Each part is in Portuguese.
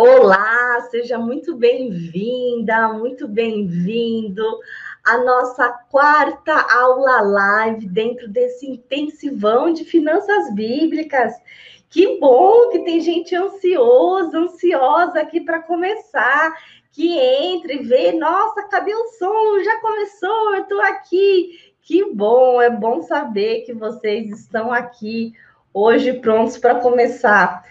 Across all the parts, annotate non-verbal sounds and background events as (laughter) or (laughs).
Olá, seja muito bem-vinda, muito bem-vindo à nossa quarta aula live dentro desse intensivão de finanças bíblicas. Que bom que tem gente ansiosa, ansiosa aqui para começar, que entre e vê, nossa, cadê o som? Já começou, eu estou aqui. Que bom, é bom saber que vocês estão aqui hoje prontos para começar.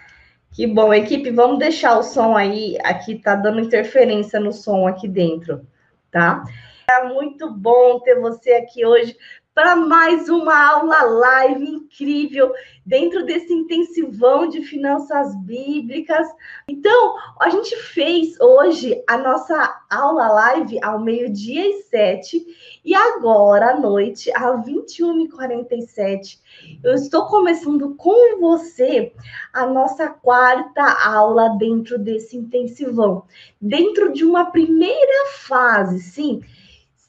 Que bom, equipe, vamos deixar o som aí. Aqui tá dando interferência no som aqui dentro, tá? É muito bom ter você aqui hoje para mais uma aula live incrível dentro desse intensivão de finanças bíblicas. Então, a gente fez hoje a nossa aula live ao meio-dia e sete, e agora à noite, às 21h47, eu estou começando com você a nossa quarta aula dentro desse intensivão. Dentro de uma primeira fase, sim,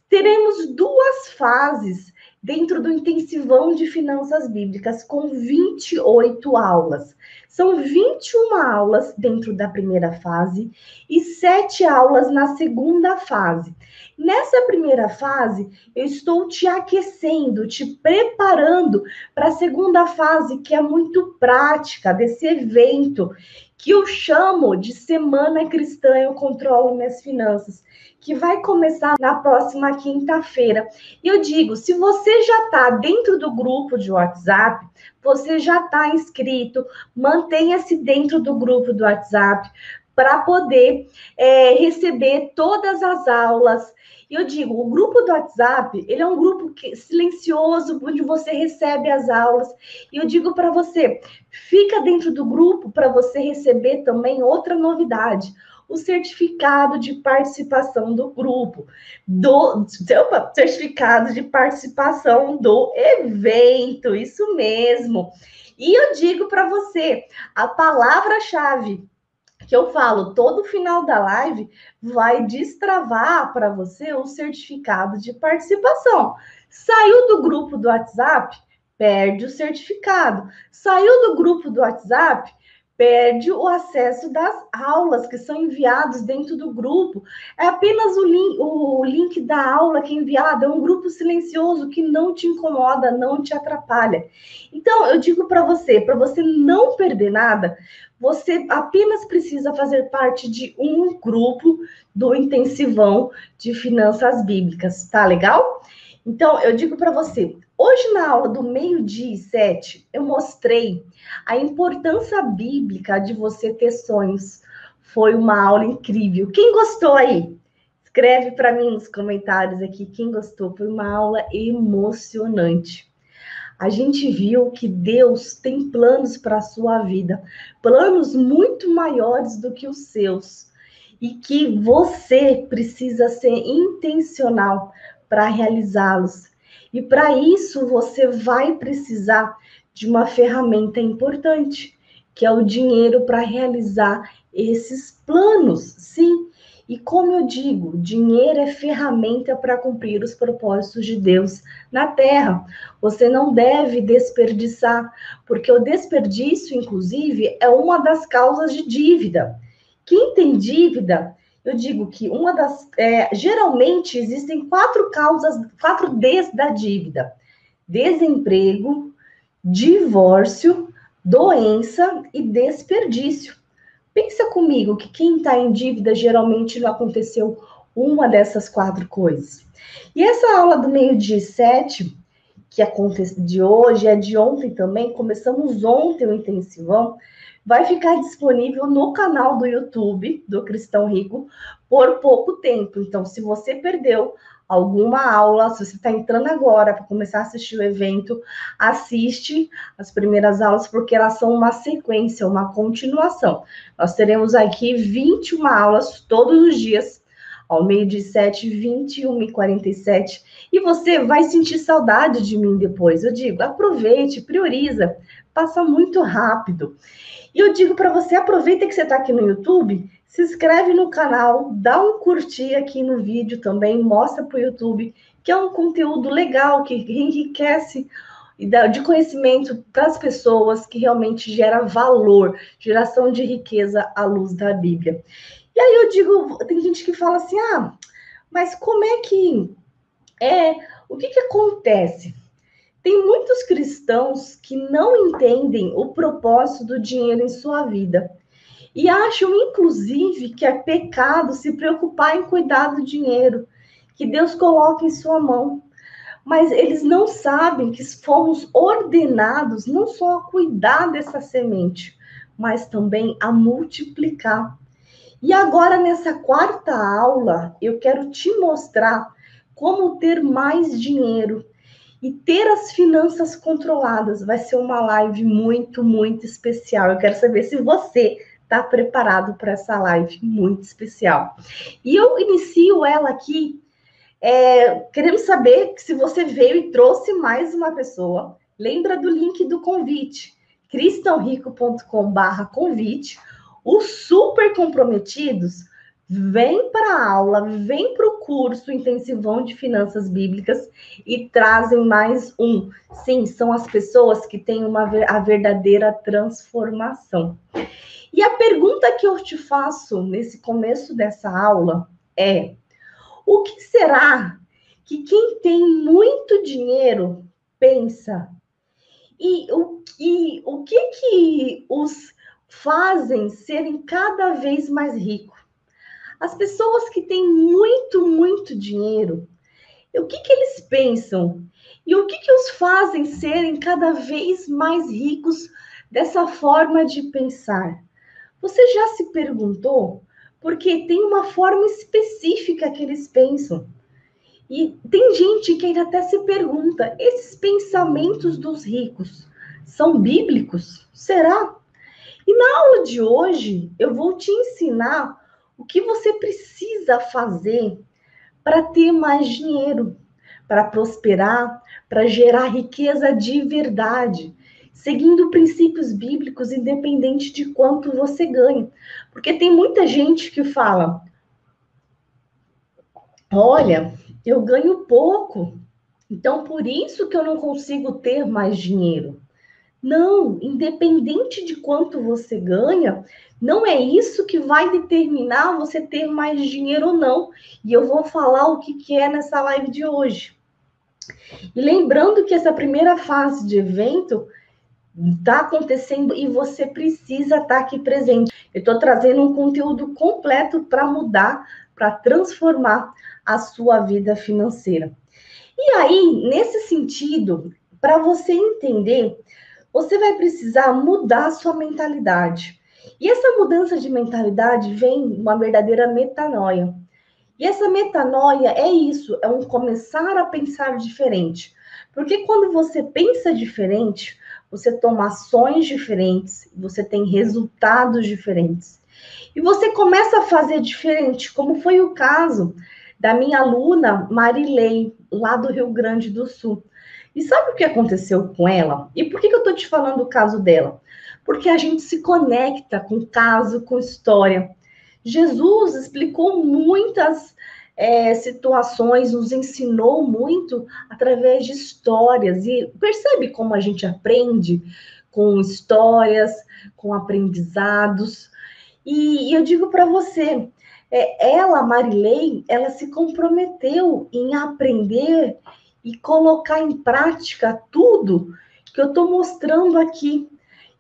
teremos duas fases dentro do intensivão de finanças bíblicas, com 28 aulas. São 21 aulas dentro da primeira fase e 7 aulas na segunda fase. Nessa primeira fase, eu estou te aquecendo, te preparando para a segunda fase, que é muito prática desse evento, que eu chamo de Semana Cristã Eu Controlo Minhas Finanças que vai começar na próxima quinta-feira. E eu digo, se você já está dentro do grupo de WhatsApp, você já está inscrito, mantenha-se dentro do grupo do WhatsApp para poder é, receber todas as aulas. E eu digo, o grupo do WhatsApp, ele é um grupo que, silencioso, onde você recebe as aulas. E eu digo para você, fica dentro do grupo para você receber também outra novidade o certificado de participação do grupo, do opa, certificado de participação do evento, isso mesmo. E eu digo para você, a palavra-chave que eu falo todo final da live vai destravar para você o certificado de participação. Saiu do grupo do WhatsApp, perde o certificado. Saiu do grupo do WhatsApp, perde o acesso das aulas que são enviados dentro do grupo. É apenas o link, o link da aula que é enviado, é um grupo silencioso que não te incomoda, não te atrapalha. Então, eu digo para você, para você não perder nada, você apenas precisa fazer parte de um grupo do intensivão de finanças bíblicas, tá legal? Então, eu digo para você, hoje na aula do meio-dia e sete, eu mostrei a importância bíblica de você ter sonhos. Foi uma aula incrível. Quem gostou aí? Escreve para mim nos comentários aqui quem gostou. Foi uma aula emocionante. A gente viu que Deus tem planos para a sua vida, planos muito maiores do que os seus, e que você precisa ser intencional para realizá-los. E para isso você vai precisar de uma ferramenta importante, que é o dinheiro para realizar esses planos. Sim, e como eu digo, dinheiro é ferramenta para cumprir os propósitos de Deus na terra. Você não deve desperdiçar, porque o desperdício, inclusive, é uma das causas de dívida. Quem tem dívida eu digo que uma das. É, geralmente existem quatro causas, quatro Ds da dívida: desemprego, divórcio, doença e desperdício. Pensa comigo que quem está em dívida geralmente não aconteceu uma dessas quatro coisas. E essa aula do meio-dia sete, que acontece de hoje, é de ontem também, começamos ontem o intensivão vai ficar disponível no canal do YouTube do Cristão Rico por pouco tempo. Então, se você perdeu alguma aula, se você está entrando agora para começar a assistir o evento, assiste as primeiras aulas, porque elas são uma sequência, uma continuação. Nós teremos aqui 21 aulas todos os dias, ao meio de 7, 21 e 47. E você vai sentir saudade de mim depois. Eu digo, aproveite, prioriza, passa muito rápido. E eu digo para você, aproveita que você está aqui no YouTube, se inscreve no canal, dá um curtir aqui no vídeo também, mostra para o YouTube que é um conteúdo legal, que enriquece de conhecimento para as pessoas que realmente gera valor, geração de riqueza à luz da Bíblia. E aí eu digo, tem gente que fala assim, ah, mas como é que é, o que que acontece? Tem muitos cristãos que não entendem o propósito do dinheiro em sua vida e acham, inclusive, que é pecado se preocupar em cuidar do dinheiro que Deus coloca em sua mão. Mas eles não sabem que fomos ordenados não só a cuidar dessa semente, mas também a multiplicar. E agora, nessa quarta aula, eu quero te mostrar como ter mais dinheiro e ter as finanças controladas. Vai ser uma live muito, muito especial. Eu quero saber se você está preparado para essa live muito especial. E eu inicio ela aqui é, queremos saber se você veio e trouxe mais uma pessoa. Lembra do link do convite, cristãorico.com/barra convite. Os super comprometidos vêm para a aula, vêm para o curso intensivão de finanças bíblicas e trazem mais um. Sim, são as pessoas que têm uma, a verdadeira transformação. E a pergunta que eu te faço nesse começo dessa aula é: o que será que quem tem muito dinheiro pensa? E o, e, o que que os fazem serem cada vez mais ricos? As pessoas que têm muito, muito dinheiro, o que que eles pensam? E o que que os fazem serem cada vez mais ricos dessa forma de pensar? Você já se perguntou porque tem uma forma específica que eles pensam. E tem gente que ainda até se pergunta: esses pensamentos dos ricos são bíblicos? Será? E na aula de hoje eu vou te ensinar o que você precisa fazer para ter mais dinheiro, para prosperar, para gerar riqueza de verdade, seguindo princípios bíblicos, independente de quanto você ganha. Porque tem muita gente que fala: olha, eu ganho pouco, então por isso que eu não consigo ter mais dinheiro. Não, independente de quanto você ganha, não é isso que vai determinar você ter mais dinheiro ou não. E eu vou falar o que, que é nessa live de hoje. E lembrando que essa primeira fase de evento está acontecendo e você precisa estar tá aqui presente. Eu estou trazendo um conteúdo completo para mudar, para transformar a sua vida financeira. E aí, nesse sentido, para você entender, você vai precisar mudar a sua mentalidade. E essa mudança de mentalidade vem uma verdadeira metanoia. E essa metanoia é isso, é um começar a pensar diferente. Porque quando você pensa diferente, você toma ações diferentes, você tem resultados diferentes. E você começa a fazer diferente, como foi o caso da minha aluna Marilei, lá do Rio Grande do Sul. E sabe o que aconteceu com ela? E por que, eu estou te falando o caso dela? Porque a gente se conecta com caso, com história. Jesus explicou muitas é, situações, nos ensinou muito através de histórias. E percebe como a gente aprende com histórias, com aprendizados. E, e eu digo para você, é, ela, Marilei, ela se comprometeu em aprender e colocar em prática tudo que eu estou mostrando aqui.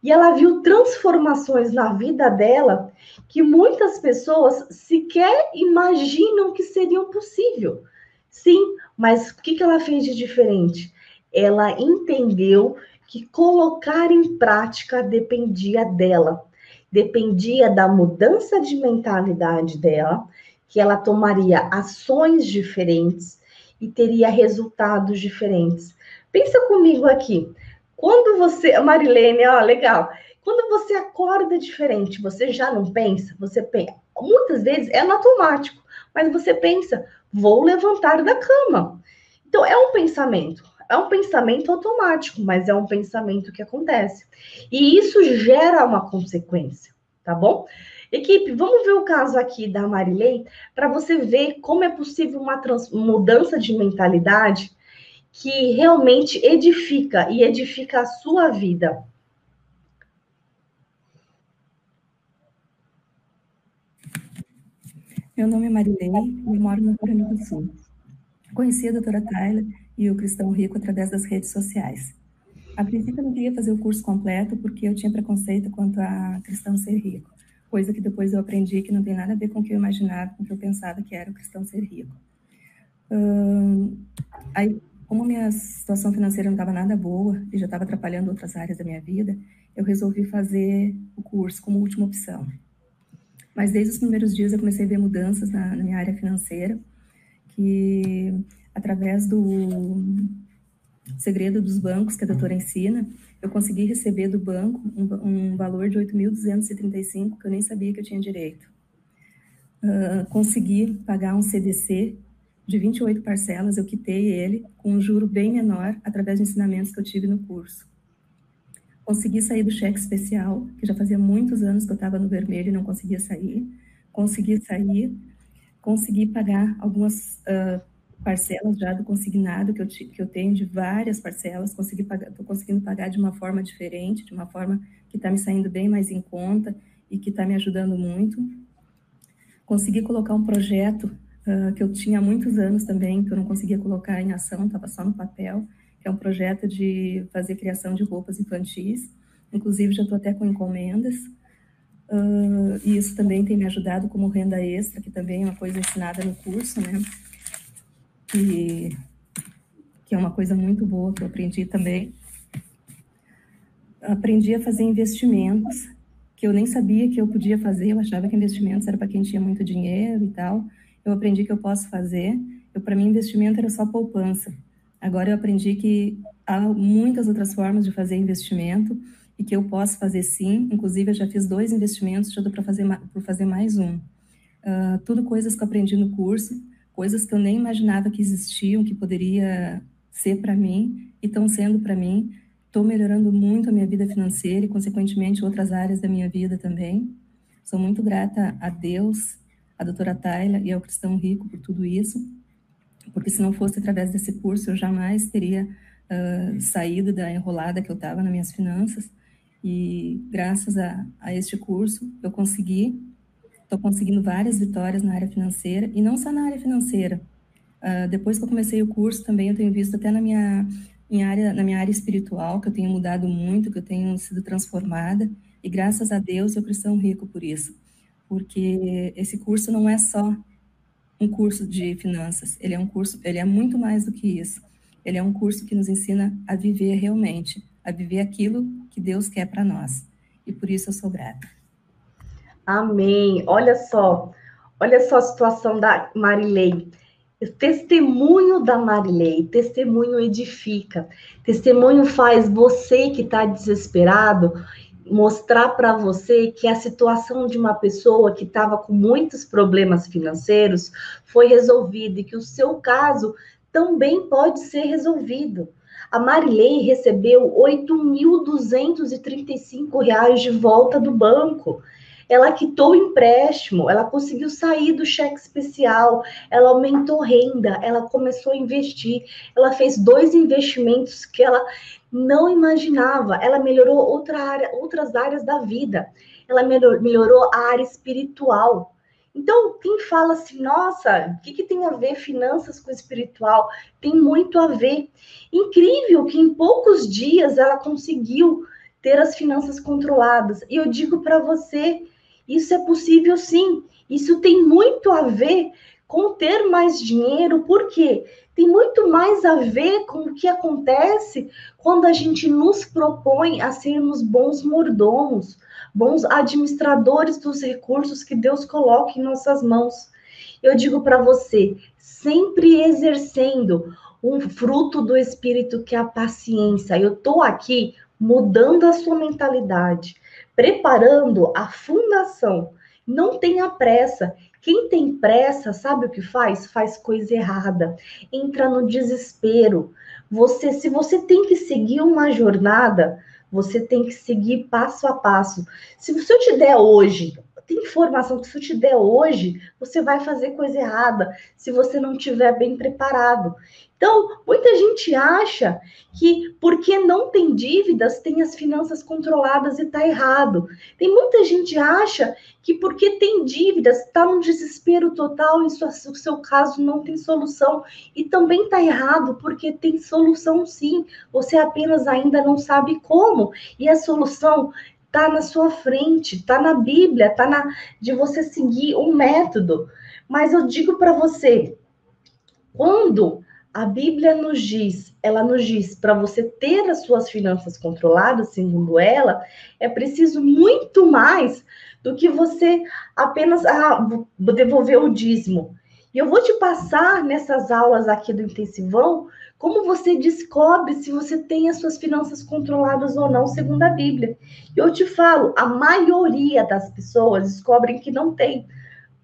E ela viu transformações na vida dela que muitas pessoas sequer imaginam que seriam possível. Sim, mas o que, que ela fez de diferente? Ela entendeu que colocar em prática dependia dela, dependia da mudança de mentalidade dela, que ela tomaria ações diferentes e teria resultados diferentes. Pensa comigo aqui. Quando você, Marilene, ó, legal. Quando você acorda diferente, você já não pensa, você pensa. Muitas vezes é no automático, mas você pensa, vou levantar da cama. Então é um pensamento, é um pensamento automático, mas é um pensamento que acontece. E isso gera uma consequência, tá bom? Equipe, vamos ver o caso aqui da Marilei para você ver como é possível uma mudança de mentalidade que realmente edifica e edifica a sua vida. Meu nome é Marilei e moro no Rio Grande do Sul. Conheci a doutora Tayla e o Cristão Rico através das redes sociais. A princípio, eu não queria fazer o curso completo porque eu tinha preconceito quanto a cristão ser rico, coisa que depois eu aprendi que não tem nada a ver com o que eu imaginava, com o que eu pensava que era o cristão ser rico. Aí, como minha situação financeira não estava nada boa e já estava atrapalhando outras áreas da minha vida, eu resolvi fazer o curso como última opção. Mas desde os primeiros dias eu comecei a ver mudanças na, na minha área financeira, que através do segredo dos bancos que a doutora ensina, eu consegui receber do banco um, um valor de 8.235 que eu nem sabia que eu tinha direito. Uh, consegui pagar um CDC de 28 parcelas, eu quitei ele com um juro bem menor através de ensinamentos que eu tive no curso. Consegui sair do cheque especial, que já fazia muitos anos que eu estava no vermelho e não conseguia sair. Consegui sair, consegui pagar algumas uh, parcelas já do consignado que eu, que eu tenho de várias parcelas. Consegui pagar, estou conseguindo pagar de uma forma diferente, de uma forma que está me saindo bem mais em conta e que está me ajudando muito. Consegui colocar um projeto que eu tinha há muitos anos também, que eu não conseguia colocar em ação, estava só no papel que é um projeto de fazer criação de roupas infantis. Inclusive, já estou até com encomendas. Uh, e isso também tem me ajudado como renda extra, que também é uma coisa ensinada no curso, né? E, que é uma coisa muito boa que eu aprendi também. Aprendi a fazer investimentos, que eu nem sabia que eu podia fazer, eu achava que investimentos era para quem tinha muito dinheiro e tal. Eu aprendi que eu posso fazer. Para mim, investimento era só poupança. Agora eu aprendi que há muitas outras formas de fazer investimento e que eu posso fazer sim. Inclusive, eu já fiz dois investimentos, já dou para fazer, por fazer mais um. Uh, tudo coisas que eu aprendi no curso, coisas que eu nem imaginava que existiam, que poderia ser para mim e estão sendo para mim. Estou melhorando muito a minha vida financeira e, consequentemente, outras áreas da minha vida também. Sou muito grata a Deus, a doutora Tayla e ao Cristão Rico por tudo isso porque se não fosse através desse curso, eu jamais teria uh, saído da enrolada que eu estava nas minhas finanças. E graças a, a este curso, eu consegui, estou conseguindo várias vitórias na área financeira, e não só na área financeira. Uh, depois que eu comecei o curso, também eu tenho visto até na minha, minha área, na minha área espiritual, que eu tenho mudado muito, que eu tenho sido transformada, e graças a Deus eu cristão rico por isso. Porque esse curso não é só um curso de finanças. Ele é um curso, ele é muito mais do que isso. Ele é um curso que nos ensina a viver realmente, a viver aquilo que Deus quer para nós. E por isso eu sou grata. Amém. Olha só, olha só a situação da Marilei. Testemunho da Marilei, testemunho edifica, testemunho faz você que está desesperado mostrar para você que a situação de uma pessoa que estava com muitos problemas financeiros foi resolvida e que o seu caso também pode ser resolvido. A Marilei recebeu R$ 8.235 de volta do banco. Ela quitou o empréstimo, ela conseguiu sair do cheque especial, ela aumentou renda, ela começou a investir, ela fez dois investimentos que ela não imaginava. Ela melhorou outra área, outras áreas da vida. Ela melhorou a área espiritual. Então, quem fala assim, nossa, o que, que tem a ver finanças com espiritual? Tem muito a ver. Incrível que em poucos dias ela conseguiu ter as finanças controladas. E eu digo para você, isso é possível sim. Isso tem muito a ver com ter mais dinheiro, por quê? tem muito mais a ver com o que acontece quando a gente nos propõe a sermos bons mordomos, bons administradores dos recursos que Deus coloca em nossas mãos. Eu digo para você, sempre exercendo um fruto do espírito que é a paciência. Eu estou aqui mudando a sua mentalidade, preparando a fundação. Não tenha pressa. Quem tem pressa, sabe o que faz? Faz coisa errada. Entra no desespero. Você, se você tem que seguir uma jornada, você tem que seguir passo a passo. Se, se eu te der hoje informação que se eu te der hoje, você vai fazer coisa errada se você não estiver bem preparado. Então, muita gente acha que porque não tem dívidas, tem as finanças controladas e está errado. Tem muita gente acha que porque tem dívidas, está num desespero total e o seu caso não tem solução. E também está errado, porque tem solução sim. Você apenas ainda não sabe como. E a solução está na sua frente, está na Bíblia, está na de você seguir um método. Mas eu digo para você, quando a Bíblia nos diz, ela nos diz para você ter as suas finanças controladas, segundo ela, é preciso muito mais do que você apenas ah, devolver o dízimo. E eu vou te passar nessas aulas aqui do intensivão como você descobre se você tem as suas finanças controladas ou não, segundo a Bíblia. E eu te falo, a maioria das pessoas descobrem que não tem.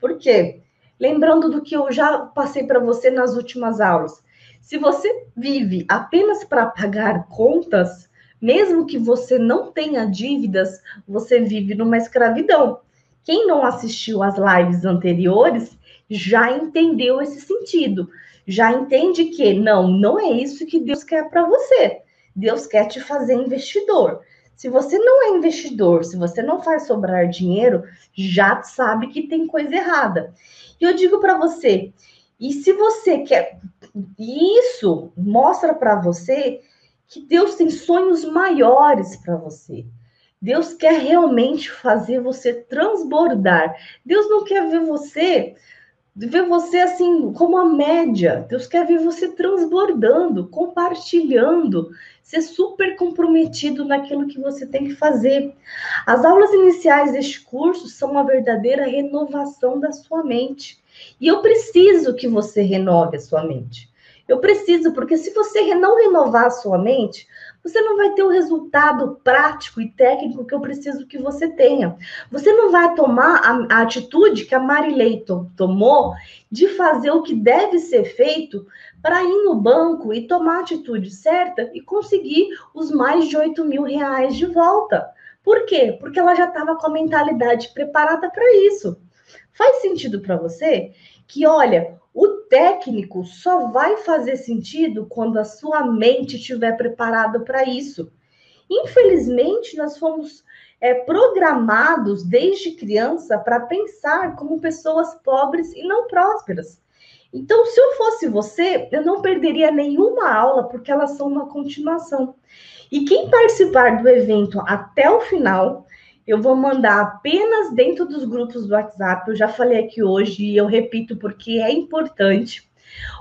Por quê? Lembrando do que eu já passei para você nas últimas aulas. Se você vive apenas para pagar contas, mesmo que você não tenha dívidas, você vive numa escravidão. Quem não assistiu às lives anteriores já entendeu esse sentido. Já entende que não, não é isso que Deus quer para você. Deus quer te fazer investidor. Se você não é investidor, se você não faz sobrar dinheiro, já sabe que tem coisa errada. E eu digo para você, e se você quer isso mostra para você que Deus tem sonhos maiores para você. Deus quer realmente fazer você transbordar. Deus não quer ver você ver você assim como a média. Deus quer ver você transbordando, compartilhando, ser super comprometido naquilo que você tem que fazer. As aulas iniciais deste curso são uma verdadeira renovação da sua mente. E eu preciso que você renove a sua mente. Eu preciso, porque se você não renovar a sua mente, você não vai ter o resultado prático e técnico que eu preciso que você tenha. Você não vai tomar a, a atitude que a Marilei tomou de fazer o que deve ser feito para ir no banco e tomar a atitude certa e conseguir os mais de 8 mil reais de volta. Por quê? Porque ela já estava com a mentalidade preparada para isso. Faz sentido para você que, olha, o técnico só vai fazer sentido quando a sua mente estiver preparada para isso. Infelizmente, nós fomos é, programados desde criança para pensar como pessoas pobres e não prósperas. Então, se eu fosse você, eu não perderia nenhuma aula, porque elas são uma continuação. E quem participar do evento até o final, eu vou mandar apenas dentro dos grupos do WhatsApp. Eu já falei aqui hoje e eu repito porque é importante.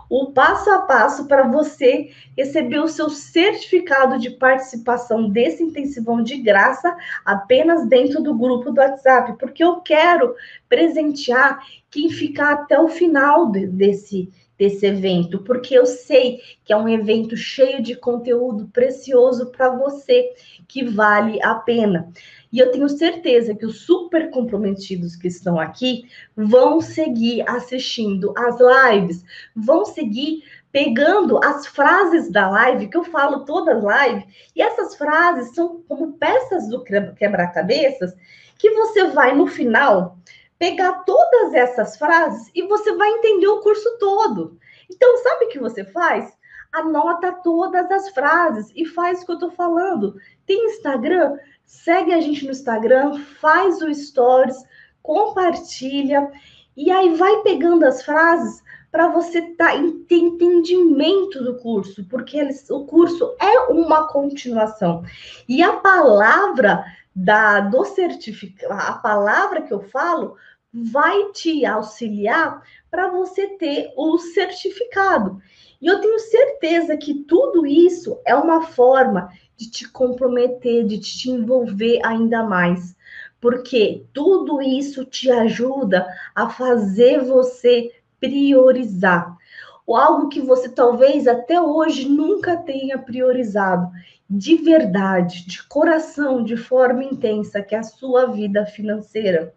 O passo a passo para você receber o seu certificado de participação desse intensivão de graça apenas dentro do grupo do WhatsApp, porque eu quero presentear quem ficar até o final desse desse evento, porque eu sei que é um evento cheio de conteúdo precioso para você, que vale a pena. E eu tenho certeza que os super comprometidos que estão aqui vão seguir assistindo as lives, vão seguir pegando as frases da live, que eu falo todas live, e essas frases são como peças do quebra-cabeças que você vai no final pegar todas essas frases e você vai entender o curso todo. Então, sabe o que você faz? Anota todas as frases e faz o que eu estou falando. Tem Instagram? segue a gente no Instagram, faz o stories, compartilha e aí vai pegando as frases para você tá, ter entendimento do curso, porque eles, o curso é uma continuação. E a palavra da do certificado, a palavra que eu falo vai te auxiliar para você ter o certificado. E eu tenho certeza que tudo isso é uma forma de te comprometer, de te envolver ainda mais. Porque tudo isso te ajuda a fazer você priorizar. Ou algo que você talvez até hoje nunca tenha priorizado, de verdade, de coração, de forma intensa, que é a sua vida financeira.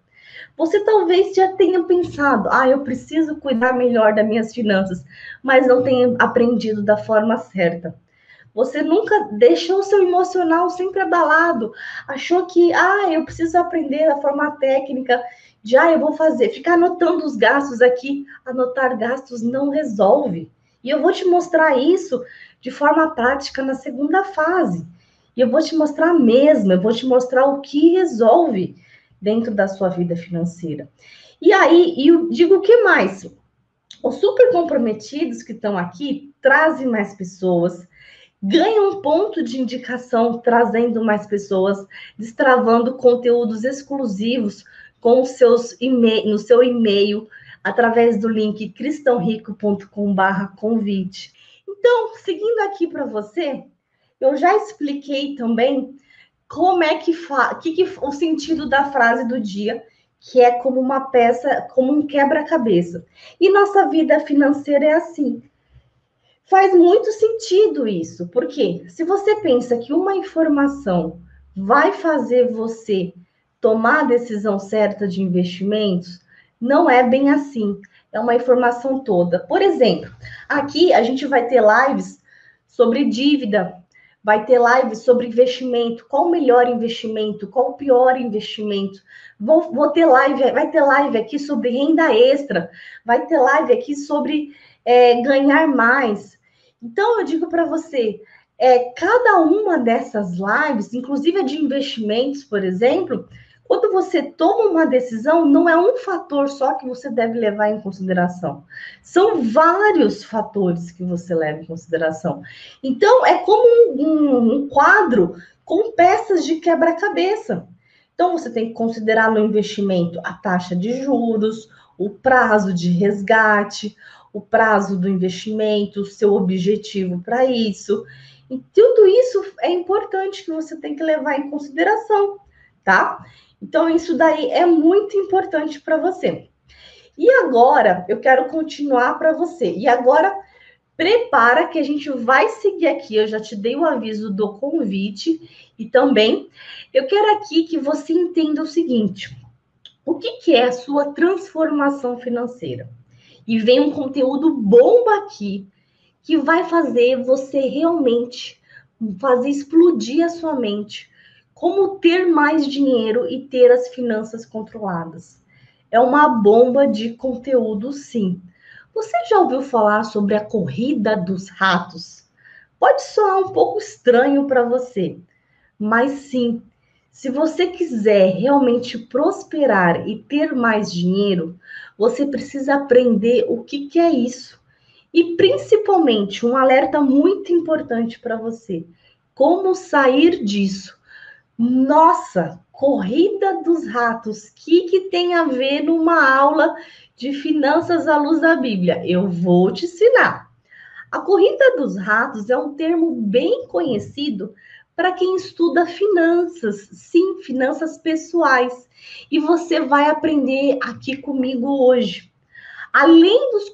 Você talvez já tenha pensado, ah, eu preciso cuidar melhor das minhas finanças, mas não tenha aprendido da forma certa. Você nunca deixou seu emocional sempre abalado. Achou que, ah, eu preciso aprender a forma técnica ah, eu vou fazer, ficar anotando os gastos aqui, anotar gastos não resolve. E eu vou te mostrar isso de forma prática na segunda fase. E eu vou te mostrar mesmo, eu vou te mostrar o que resolve dentro da sua vida financeira. E aí, eu digo o que mais? Os super comprometidos que estão aqui trazem mais pessoas, ganham um ponto de indicação trazendo mais pessoas, destravando conteúdos exclusivos com seus no seu e-mail através do link cristãorico.com/convite. Então, seguindo aqui para você, eu já expliquei também como é que, fa... que, que o sentido da frase do dia, que é como uma peça, como um quebra-cabeça. E nossa vida financeira é assim. Faz muito sentido isso, porque se você pensa que uma informação vai fazer você tomar a decisão certa de investimentos, não é bem assim. É uma informação toda. Por exemplo, aqui a gente vai ter lives sobre dívida, vai ter lives sobre investimento, qual o melhor investimento, qual o pior investimento. Vou, vou ter live, vai ter live aqui sobre renda extra, vai ter live aqui sobre é, ganhar mais. Então eu digo para você, é, cada uma dessas lives, inclusive a de investimentos, por exemplo, quando você toma uma decisão, não é um fator só que você deve levar em consideração. São vários fatores que você leva em consideração. Então, é como um, um, um quadro com peças de quebra-cabeça. Então, você tem que considerar no investimento a taxa de juros, o prazo de resgate, o prazo do investimento, o seu objetivo para isso. E tudo isso é importante que você tem que levar em consideração, tá? Então, isso daí é muito importante para você. E agora, eu quero continuar para você. E agora, prepara que a gente vai seguir aqui. Eu já te dei o aviso do convite e também eu quero aqui que você entenda o seguinte: o que, que é a sua transformação financeira? E vem um conteúdo bomba aqui que vai fazer você realmente fazer explodir a sua mente como ter mais dinheiro e ter as finanças controladas. É uma bomba de conteúdo, sim. Você já ouviu falar sobre a corrida dos ratos? Pode soar um pouco estranho para você, mas sim, se você quiser realmente prosperar e ter mais dinheiro, você precisa aprender o que, que é isso. E principalmente, um alerta muito importante para você: como sair disso nossa, corrida dos ratos, o que, que tem a ver numa aula de finanças à luz da Bíblia? Eu vou te ensinar. A corrida dos ratos é um termo bem conhecido para quem estuda finanças, sim, finanças pessoais. E você vai aprender aqui comigo hoje. Além dos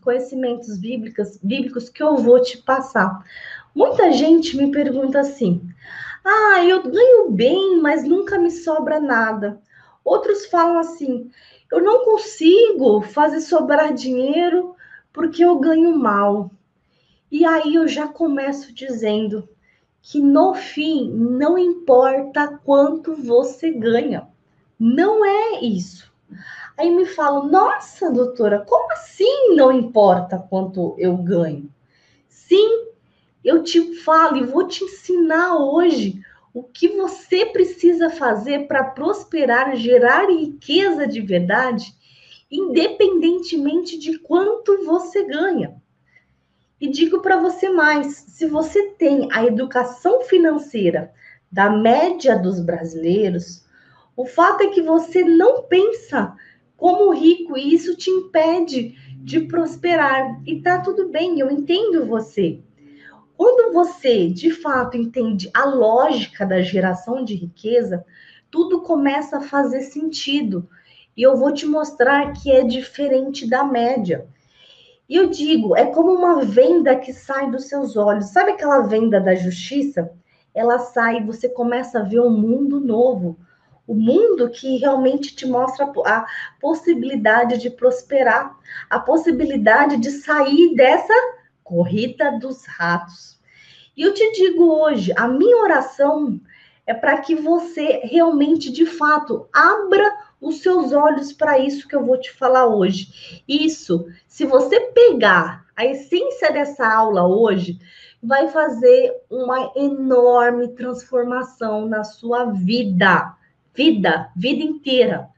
conhecimentos bíblicos, bíblicos que eu vou te passar. Muita gente me pergunta assim: ah, eu ganho bem, mas nunca me sobra nada. Outros falam assim: eu não consigo fazer sobrar dinheiro porque eu ganho mal. E aí eu já começo dizendo que no fim não importa quanto você ganha. Não é isso. Aí me falam: nossa, doutora, como assim não importa quanto eu ganho? Sim, eu te falo e vou te ensinar hoje o que você precisa fazer para prosperar, gerar riqueza de verdade, independentemente de quanto você ganha. E digo para você mais: se você tem a educação financeira da média dos brasileiros, o fato é que você não pensa como rico e isso te impede de prosperar. E tá tudo bem, eu entendo você. Quando você, de fato, entende a lógica da geração de riqueza, tudo começa a fazer sentido. E eu vou te mostrar que é diferente da média. E eu digo, é como uma venda que sai dos seus olhos. Sabe aquela venda da justiça? Ela sai e você começa a ver um mundo novo. O mundo que realmente te mostra a possibilidade de prosperar, a possibilidade de sair dessa corrida dos ratos. E eu te digo hoje, a minha oração é para que você realmente, de fato, abra os seus olhos para isso que eu vou te falar hoje. Isso, se você pegar a essência dessa aula hoje, vai fazer uma enorme transformação na sua vida, vida, vida inteira,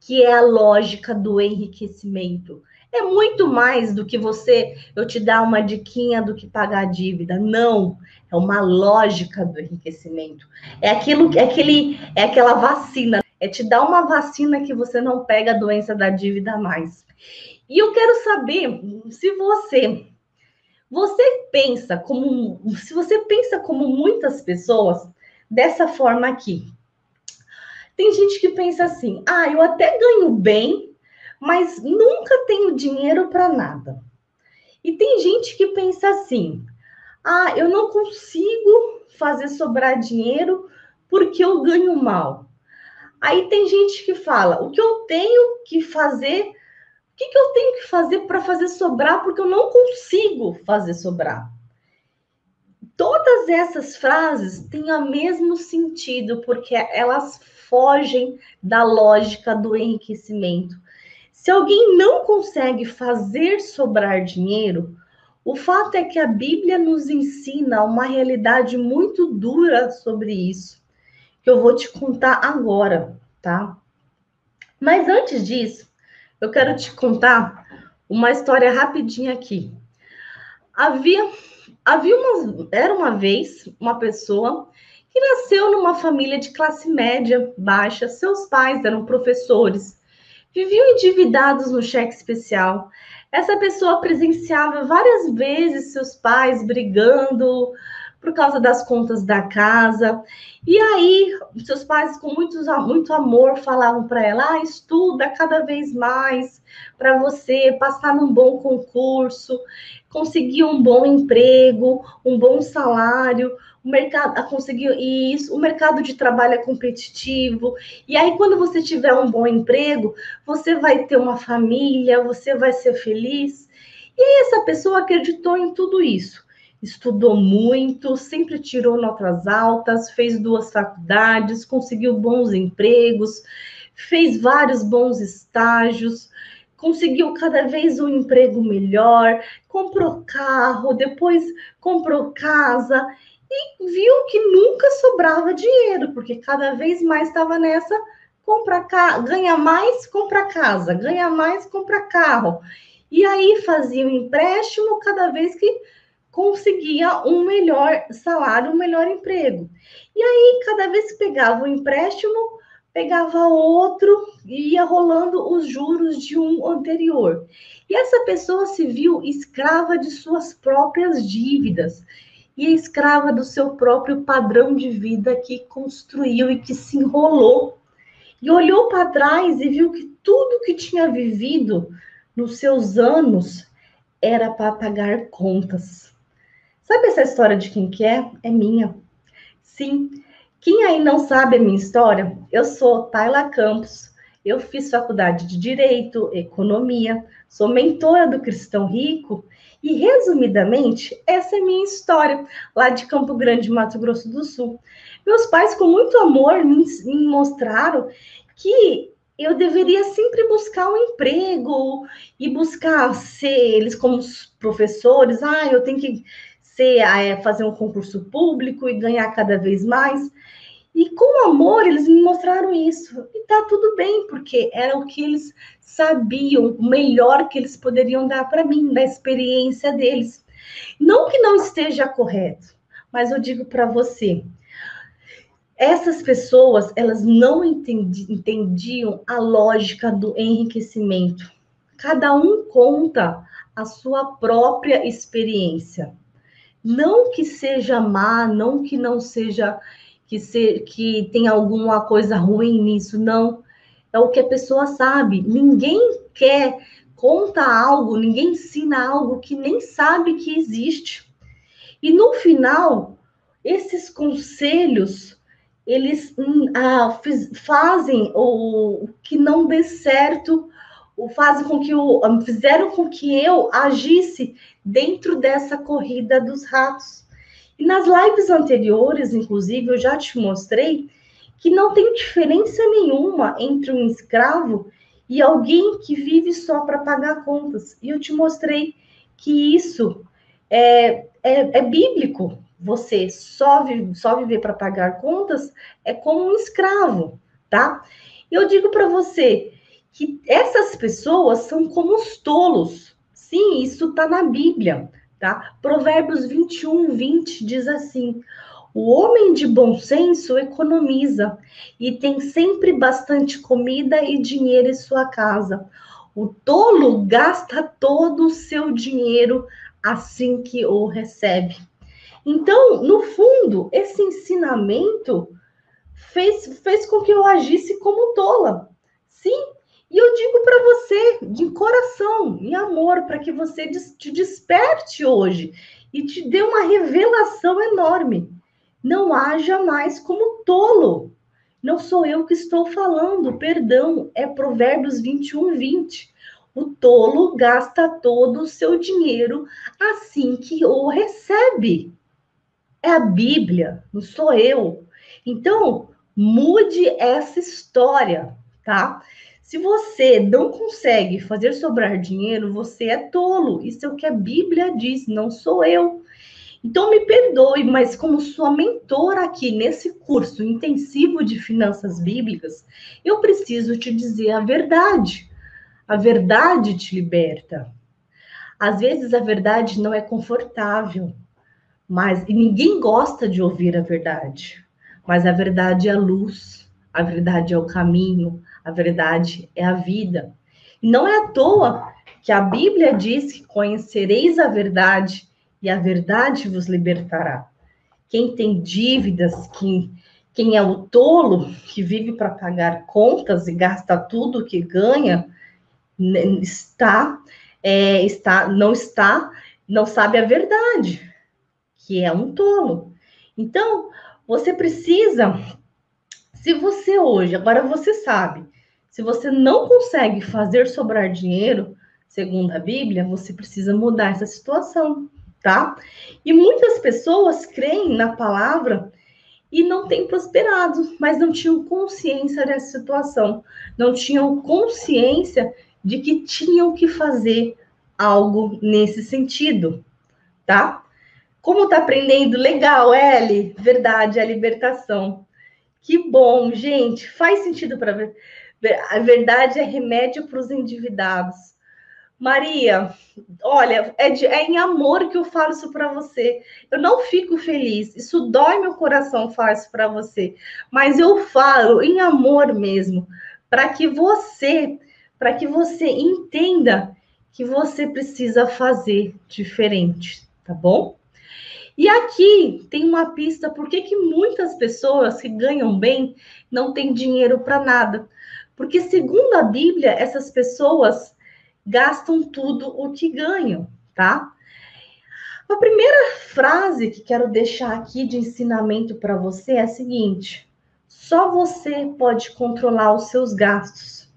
que é a lógica do enriquecimento. É muito mais do que você, eu te dar uma diquinha do que pagar a dívida. Não, é uma lógica do enriquecimento. É aquilo, é aquele, é aquela vacina. É te dar uma vacina que você não pega a doença da dívida mais. E eu quero saber se você você pensa como se você pensa como muitas pessoas dessa forma aqui. Tem gente que pensa assim: "Ah, eu até ganho bem, mas nunca tenho dinheiro para nada". E tem gente que pensa assim: "Ah, eu não consigo fazer sobrar dinheiro porque eu ganho mal". Aí tem gente que fala: "O que eu tenho que fazer o que, que eu tenho que fazer para fazer sobrar? Porque eu não consigo fazer sobrar. Todas essas frases têm o mesmo sentido, porque elas fogem da lógica do enriquecimento. Se alguém não consegue fazer sobrar dinheiro, o fato é que a Bíblia nos ensina uma realidade muito dura sobre isso, que eu vou te contar agora, tá? Mas antes disso, eu quero te contar uma história rapidinha aqui. Havia, havia uma, era uma vez uma pessoa que nasceu numa família de classe média baixa. Seus pais eram professores, viviam endividados no cheque especial. Essa pessoa presenciava várias vezes seus pais brigando, por causa das contas da casa. E aí, seus pais, com muito, muito amor, falavam para ela: ah, estuda cada vez mais para você passar num bom concurso, conseguir um bom emprego, um bom salário. O mercado conseguiu isso, o mercado de trabalho é competitivo. E aí, quando você tiver um bom emprego, você vai ter uma família, você vai ser feliz. E essa pessoa acreditou em tudo isso estudou muito, sempre tirou notas altas, fez duas faculdades, conseguiu bons empregos, fez vários bons estágios, conseguiu cada vez um emprego melhor, comprou carro, depois comprou casa e viu que nunca sobrava dinheiro, porque cada vez mais estava nessa compra ganha mais, compra casa, ganha mais, compra carro. E aí fazia um empréstimo cada vez que conseguia um melhor salário, um melhor emprego. E aí, cada vez que pegava um empréstimo, pegava outro e ia rolando os juros de um anterior. E essa pessoa se viu escrava de suas próprias dívidas e escrava do seu próprio padrão de vida que construiu e que se enrolou. E olhou para trás e viu que tudo que tinha vivido nos seus anos era para pagar contas. Sabe essa história de quem que é? É minha. Sim. Quem aí não sabe a minha história? Eu sou Tayla Campos. Eu fiz faculdade de Direito, Economia, sou mentora do Cristão Rico e, resumidamente, essa é minha história lá de Campo Grande, Mato Grosso do Sul. Meus pais, com muito amor, me mostraram que eu deveria sempre buscar um emprego e buscar ser eles como professores. Ah, eu tenho que ser, é, fazer um concurso público e ganhar cada vez mais. E com amor, eles me mostraram isso. E tá tudo bem, porque era o que eles sabiam, o melhor que eles poderiam dar para mim, da experiência deles. Não que não esteja correto, mas eu digo para você, essas pessoas, elas não entendi, entendiam a lógica do enriquecimento. Cada um conta a sua própria experiência. Não que seja má, não que não seja que, se, que tem alguma coisa ruim nisso, não. É o que a pessoa sabe. Ninguém quer conta algo, ninguém ensina algo que nem sabe que existe. E no final, esses conselhos, eles hum, ah, fazem o que não dê certo o fazem com que o fizeram com que eu agisse dentro dessa corrida dos ratos. E nas lives anteriores, inclusive, eu já te mostrei que não tem diferença nenhuma entre um escravo e alguém que vive só para pagar contas. E eu te mostrei que isso é, é, é bíblico. Você só, vive, só viver para pagar contas é como um escravo, tá? Eu digo para você que essas pessoas são como os tolos. Sim, isso está na Bíblia, tá? Provérbios 21, 20 diz assim: o homem de bom senso economiza e tem sempre bastante comida e dinheiro em sua casa. O tolo gasta todo o seu dinheiro assim que o recebe. Então, no fundo, esse ensinamento fez, fez com que eu agisse como tola. Sim, e eu digo para você, de coração, em amor, para que você te desperte hoje e te dê uma revelação enorme não haja mais como tolo. Não sou eu que estou falando, perdão, é Provérbios 21, 20. O tolo gasta todo o seu dinheiro assim que o recebe. É a Bíblia, não sou eu. Então, mude essa história, tá? Se você não consegue fazer sobrar dinheiro, você é tolo. Isso é o que a Bíblia diz, não sou eu. Então, me perdoe, mas como sua mentora aqui nesse curso intensivo de finanças bíblicas, eu preciso te dizer a verdade. A verdade te liberta. Às vezes a verdade não é confortável, mas e ninguém gosta de ouvir a verdade. Mas a verdade é a luz, a verdade é o caminho, a verdade é a vida. E não é à toa que a Bíblia diz que conhecereis a verdade e a verdade vos libertará. Quem tem dívidas, quem, quem é o tolo que vive para pagar contas e gasta tudo que ganha, está, é, está, não está, não sabe a verdade, que é um tolo. Então, você precisa, se você hoje, agora você sabe, se você não consegue fazer sobrar dinheiro, segundo a Bíblia, você precisa mudar essa situação tá? E muitas pessoas creem na palavra e não têm prosperado, mas não tinham consciência dessa situação, não tinham consciência de que tinham que fazer algo nesse sentido, tá? Como tá aprendendo? Legal, Ellie. Verdade, a libertação. Que bom, gente. Faz sentido para ver. A verdade é remédio para os endividados. Maria, olha, é, de, é, em amor que eu falo isso para você. Eu não fico feliz, isso dói meu coração falar isso para você, mas eu falo em amor mesmo, para que você, para que você entenda que você precisa fazer diferente, tá bom? E aqui tem uma pista por que muitas pessoas que ganham bem não têm dinheiro para nada. Porque, segundo a Bíblia, essas pessoas gastam tudo o que ganham, tá? A primeira frase que quero deixar aqui de ensinamento para você é a seguinte: só você pode controlar os seus gastos.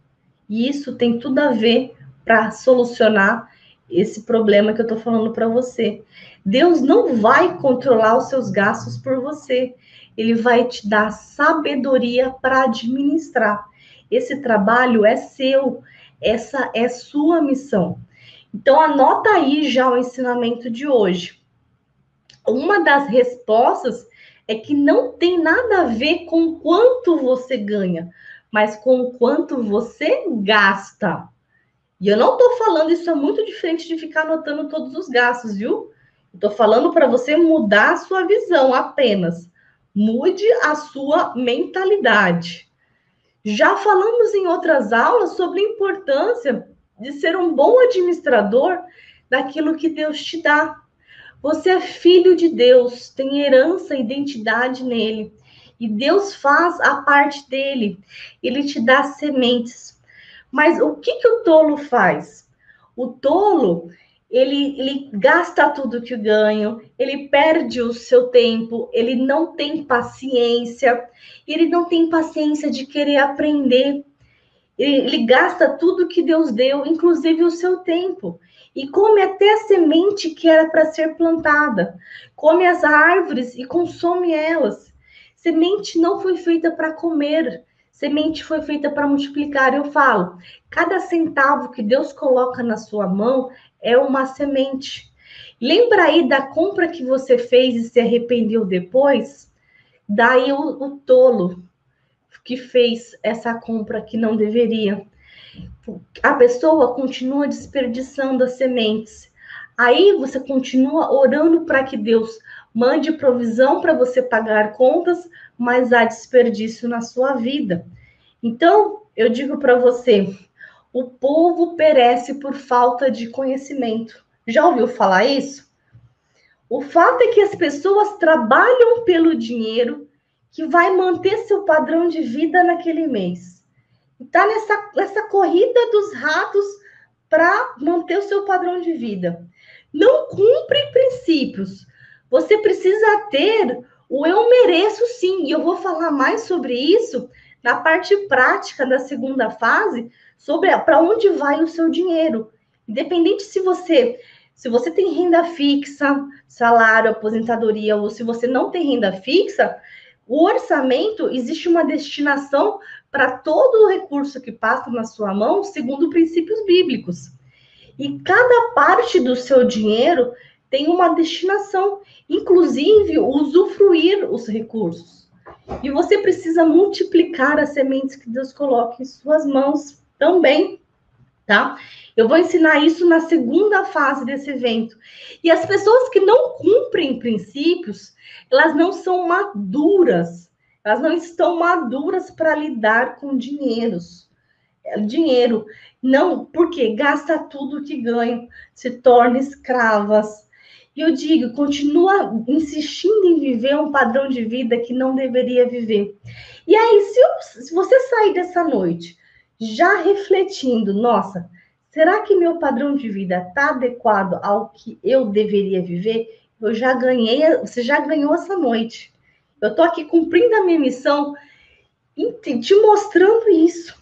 E isso tem tudo a ver para solucionar esse problema que eu estou falando para você. Deus não vai controlar os seus gastos por você. Ele vai te dar sabedoria para administrar. Esse trabalho é seu. Essa é sua missão. Então, anota aí já o ensinamento de hoje. Uma das respostas é que não tem nada a ver com quanto você ganha, mas com quanto você gasta. E eu não estou falando, isso é muito diferente de ficar anotando todos os gastos, viu? Estou falando para você mudar a sua visão apenas. Mude a sua mentalidade. Já falamos em outras aulas sobre a importância de ser um bom administrador daquilo que Deus te dá. Você é filho de Deus, tem herança, identidade nele. E Deus faz a parte dele. Ele te dá sementes. Mas o que, que o tolo faz? O tolo, ele, ele gasta tudo que ganha, ele perde o seu tempo, ele não tem paciência, ele não tem paciência de querer aprender. Ele, ele gasta tudo que Deus deu, inclusive o seu tempo, e come até a semente que era para ser plantada, come as árvores e consome elas. Semente não foi feita para comer, semente foi feita para multiplicar. Eu falo, cada centavo que Deus coloca na sua mão é uma semente. Lembra aí da compra que você fez e se arrependeu depois? Daí o, o tolo que fez essa compra que não deveria. A pessoa continua desperdiçando as sementes. Aí você continua orando para que Deus mande provisão para você pagar contas, mas há desperdício na sua vida. Então, eu digo para você, o povo perece por falta de conhecimento. Já ouviu falar isso? O fato é que as pessoas trabalham pelo dinheiro que vai manter seu padrão de vida naquele mês. Está nessa, nessa corrida dos ratos para manter o seu padrão de vida. Não cumpre princípios. Você precisa ter o eu mereço sim, e eu vou falar mais sobre isso na parte prática da segunda fase, sobre para onde vai o seu dinheiro. Independente se você se você tem renda fixa, salário, aposentadoria, ou se você não tem renda fixa, o orçamento existe uma destinação para todo o recurso que passa na sua mão, segundo princípios bíblicos. E cada parte do seu dinheiro tem uma destinação, inclusive usufruir os recursos. E você precisa multiplicar as sementes que Deus coloca em suas mãos também, tá? Eu vou ensinar isso na segunda fase desse evento. E as pessoas que não cumprem princípios, elas não são maduras. Elas não estão maduras para lidar com dinheiros. Dinheiro. Não, porque gasta tudo que ganha, se torna escravas, e eu digo, continua insistindo em viver um padrão de vida que não deveria viver. E aí, se, eu, se você sair dessa noite já refletindo, nossa, será que meu padrão de vida está adequado ao que eu deveria viver? Eu já ganhei, você já ganhou essa noite. Eu estou aqui cumprindo a minha missão, te mostrando isso.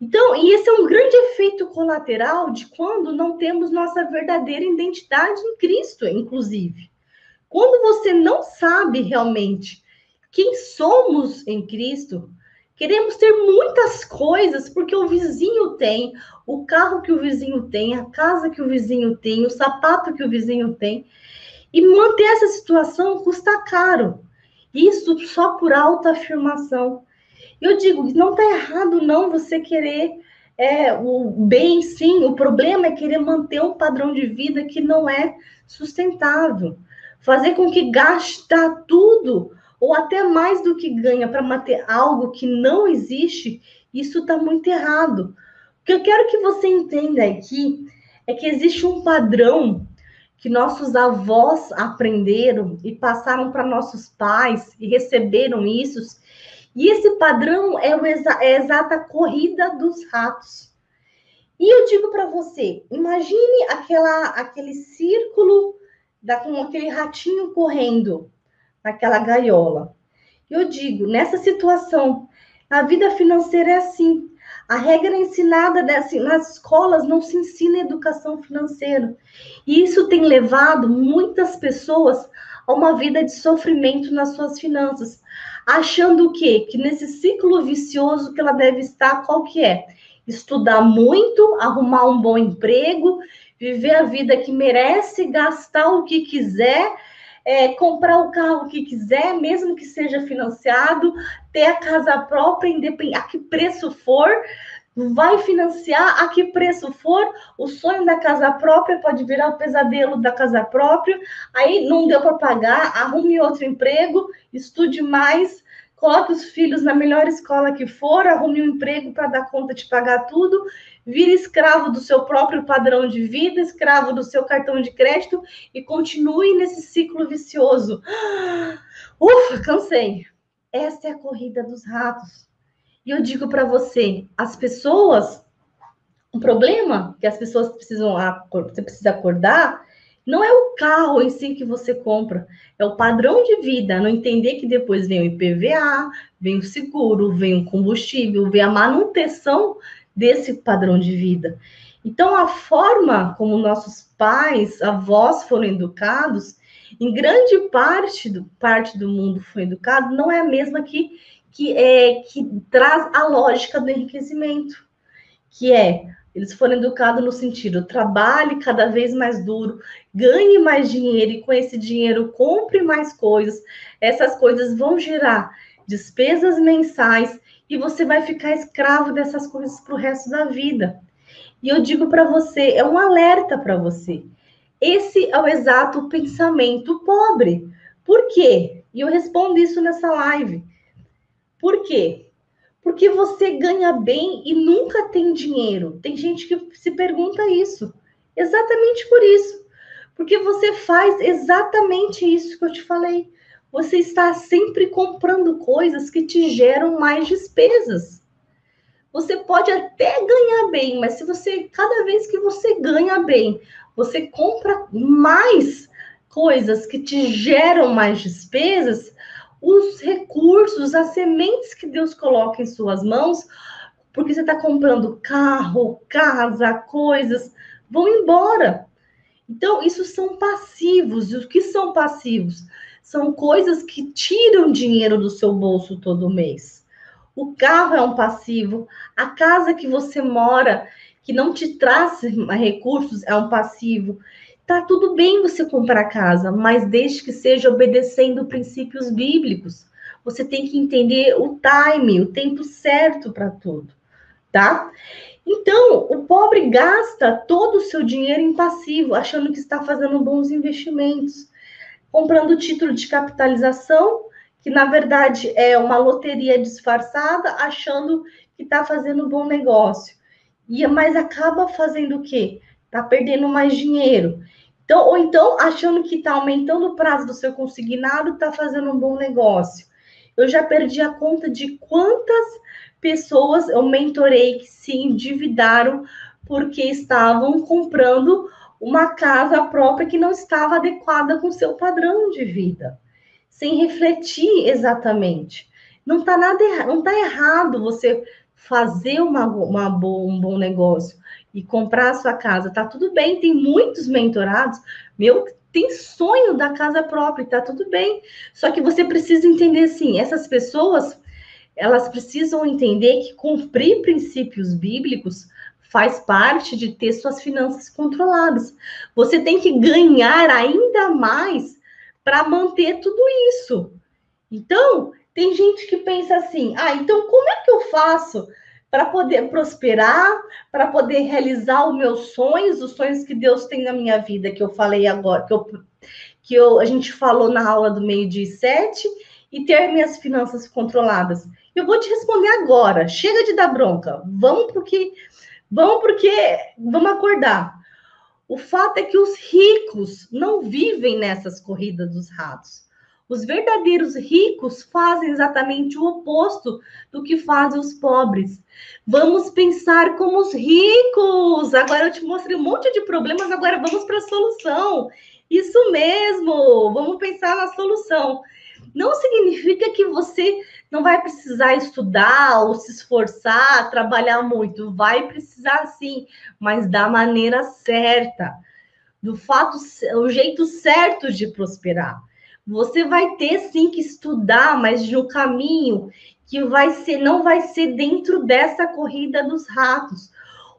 Então, e esse é um grande efeito colateral de quando não temos nossa verdadeira identidade em Cristo, inclusive. Quando você não sabe realmente quem somos em Cristo, queremos ter muitas coisas porque o vizinho tem, o carro que o vizinho tem, a casa que o vizinho tem, o sapato que o vizinho tem. E manter essa situação custa caro. Isso só por alta afirmação. Eu digo, não está errado não você querer é, o bem, sim. O problema é querer manter um padrão de vida que não é sustentável. Fazer com que gasta tudo ou até mais do que ganha para manter algo que não existe, isso está muito errado. O que eu quero que você entenda aqui é que existe um padrão que nossos avós aprenderam e passaram para nossos pais e receberam isso e esse padrão é, é a exata corrida dos ratos. E eu digo para você, imagine aquela, aquele círculo da, com aquele ratinho correndo naquela gaiola. Eu digo, nessa situação, a vida financeira é assim. A regra ensinada dessa, nas escolas não se ensina educação financeira. E isso tem levado muitas pessoas a uma vida de sofrimento nas suas finanças achando o quê? Que nesse ciclo vicioso que ela deve estar, qual que é? Estudar muito, arrumar um bom emprego, viver a vida que merece, gastar o que quiser, é, comprar o carro que quiser, mesmo que seja financiado, ter a casa própria, independente, a que preço for, vai financiar a que preço for, o sonho da casa própria pode virar o pesadelo da casa própria, aí não deu para pagar, arrume outro emprego, estude mais, coloque os filhos na melhor escola que for, arrume um emprego para dar conta de pagar tudo, vire escravo do seu próprio padrão de vida, escravo do seu cartão de crédito e continue nesse ciclo vicioso. (gasps) Ufa, cansei. Essa é a corrida dos ratos. E eu digo para você, as pessoas, o problema que as pessoas precisam, você precisa acordar, não é o carro em si que você compra, é o padrão de vida. Não entender que depois vem o IPVA, vem o seguro, vem o combustível, vem a manutenção desse padrão de vida. Então, a forma como nossos pais, avós foram educados, em grande parte do, parte do mundo foi educado, não é a mesma que, que, é, que traz a lógica do enriquecimento, que é eles foram educados no sentido trabalhe cada vez mais duro, ganhe mais dinheiro e com esse dinheiro compre mais coisas. Essas coisas vão gerar despesas mensais e você vai ficar escravo dessas coisas para o resto da vida. E eu digo para você, é um alerta para você. Esse é o exato pensamento pobre. Por quê? E eu respondo isso nessa live. Por quê? Porque você ganha bem e nunca tem dinheiro. Tem gente que se pergunta isso. Exatamente por isso. Porque você faz exatamente isso que eu te falei. Você está sempre comprando coisas que te geram mais despesas. Você pode até ganhar bem, mas se você, cada vez que você ganha bem, você compra mais coisas que te geram mais despesas, os recursos, as sementes que Deus coloca em suas mãos, porque você está comprando carro, casa, coisas, vão embora. Então, isso são passivos. E o que são passivos? São coisas que tiram dinheiro do seu bolso todo mês. O carro é um passivo, a casa que você mora, que não te traz recursos, é um passivo. Tá tudo bem você comprar casa, mas desde que seja obedecendo princípios bíblicos. Você tem que entender o time, o tempo certo para tudo, tá? Então, o pobre gasta todo o seu dinheiro em passivo, achando que está fazendo bons investimentos, comprando título de capitalização que na verdade é uma loteria disfarçada, achando que está fazendo um bom negócio. E mas acaba fazendo o quê? Está perdendo mais dinheiro. Então, ou então achando que está aumentando o prazo do seu consignado, está fazendo um bom negócio. Eu já perdi a conta de quantas pessoas eu mentorei que se endividaram porque estavam comprando uma casa própria que não estava adequada com o seu padrão de vida sem refletir exatamente. Não está nada não tá errado você fazer uma, uma um bom negócio e comprar a sua casa. Tá tudo bem, tem muitos mentorados. Meu, tem sonho da casa própria, tá tudo bem. Só que você precisa entender assim, essas pessoas, elas precisam entender que cumprir princípios bíblicos faz parte de ter suas finanças controladas. Você tem que ganhar ainda mais para manter tudo isso. Então, tem gente que pensa assim: ah, então como é que eu faço para poder prosperar, para poder realizar os meus sonhos, os sonhos que Deus tem na minha vida, que eu falei agora, que, eu, que eu, a gente falou na aula do meio-dia sete, e ter minhas finanças controladas? Eu vou te responder agora. Chega de dar bronca. Vamos porque vamos porque vamos acordar. O fato é que os ricos não vivem nessas corridas dos ratos. Os verdadeiros ricos fazem exatamente o oposto do que fazem os pobres. Vamos pensar como os ricos. Agora eu te mostrei um monte de problemas, agora vamos para a solução. Isso mesmo, vamos pensar na solução. Não significa que você não vai precisar estudar ou se esforçar, trabalhar muito. Vai precisar sim, mas da maneira certa, do fato, o jeito certo de prosperar. Você vai ter sim que estudar, mas no caminho que vai ser, não vai ser dentro dessa corrida dos ratos.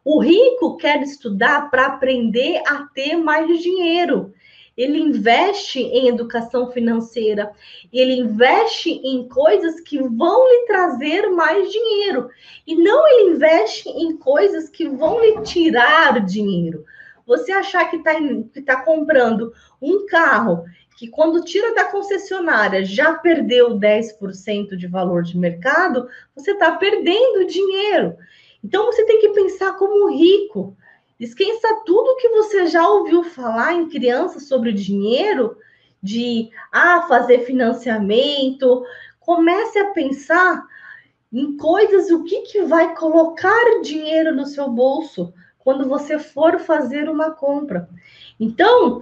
O rico quer estudar para aprender a ter mais dinheiro ele investe em educação financeira, ele investe em coisas que vão lhe trazer mais dinheiro, e não ele investe em coisas que vão lhe tirar dinheiro. Você achar que está que tá comprando um carro que, quando tira da concessionária, já perdeu 10% de valor de mercado, você está perdendo dinheiro. Então, você tem que pensar como rico. Esqueça tudo que você já ouviu falar em criança sobre dinheiro, de ah, fazer financiamento. Comece a pensar em coisas, o que, que vai colocar dinheiro no seu bolso quando você for fazer uma compra. Então,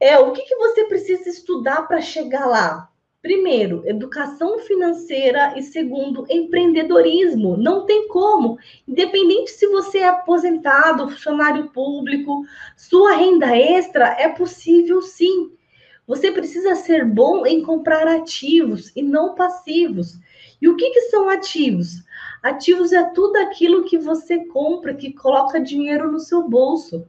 é o que, que você precisa estudar para chegar lá? Primeiro, educação financeira e segundo, empreendedorismo. Não tem como. Independente se você é aposentado, funcionário público, sua renda extra é possível sim. Você precisa ser bom em comprar ativos e não passivos. E o que, que são ativos? Ativos é tudo aquilo que você compra, que coloca dinheiro no seu bolso.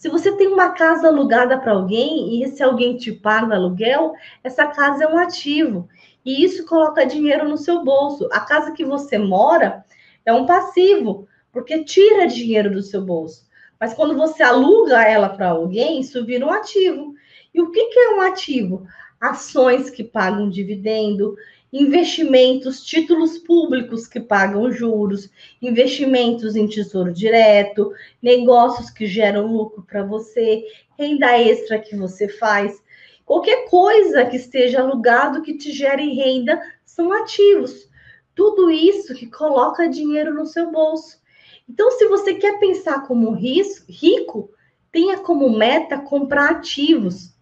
Se você tem uma casa alugada para alguém e esse alguém te paga aluguel, essa casa é um ativo. E isso coloca dinheiro no seu bolso. A casa que você mora é um passivo, porque tira dinheiro do seu bolso. Mas quando você aluga ela para alguém, isso vira um ativo. E o que, que é um ativo? Ações que pagam dividendo, investimentos, títulos públicos que pagam juros, investimentos em tesouro direto, negócios que geram lucro para você, renda extra que você faz. Qualquer coisa que esteja alugado que te gere renda são ativos. Tudo isso que coloca dinheiro no seu bolso. Então, se você quer pensar como rico, tenha como meta comprar ativos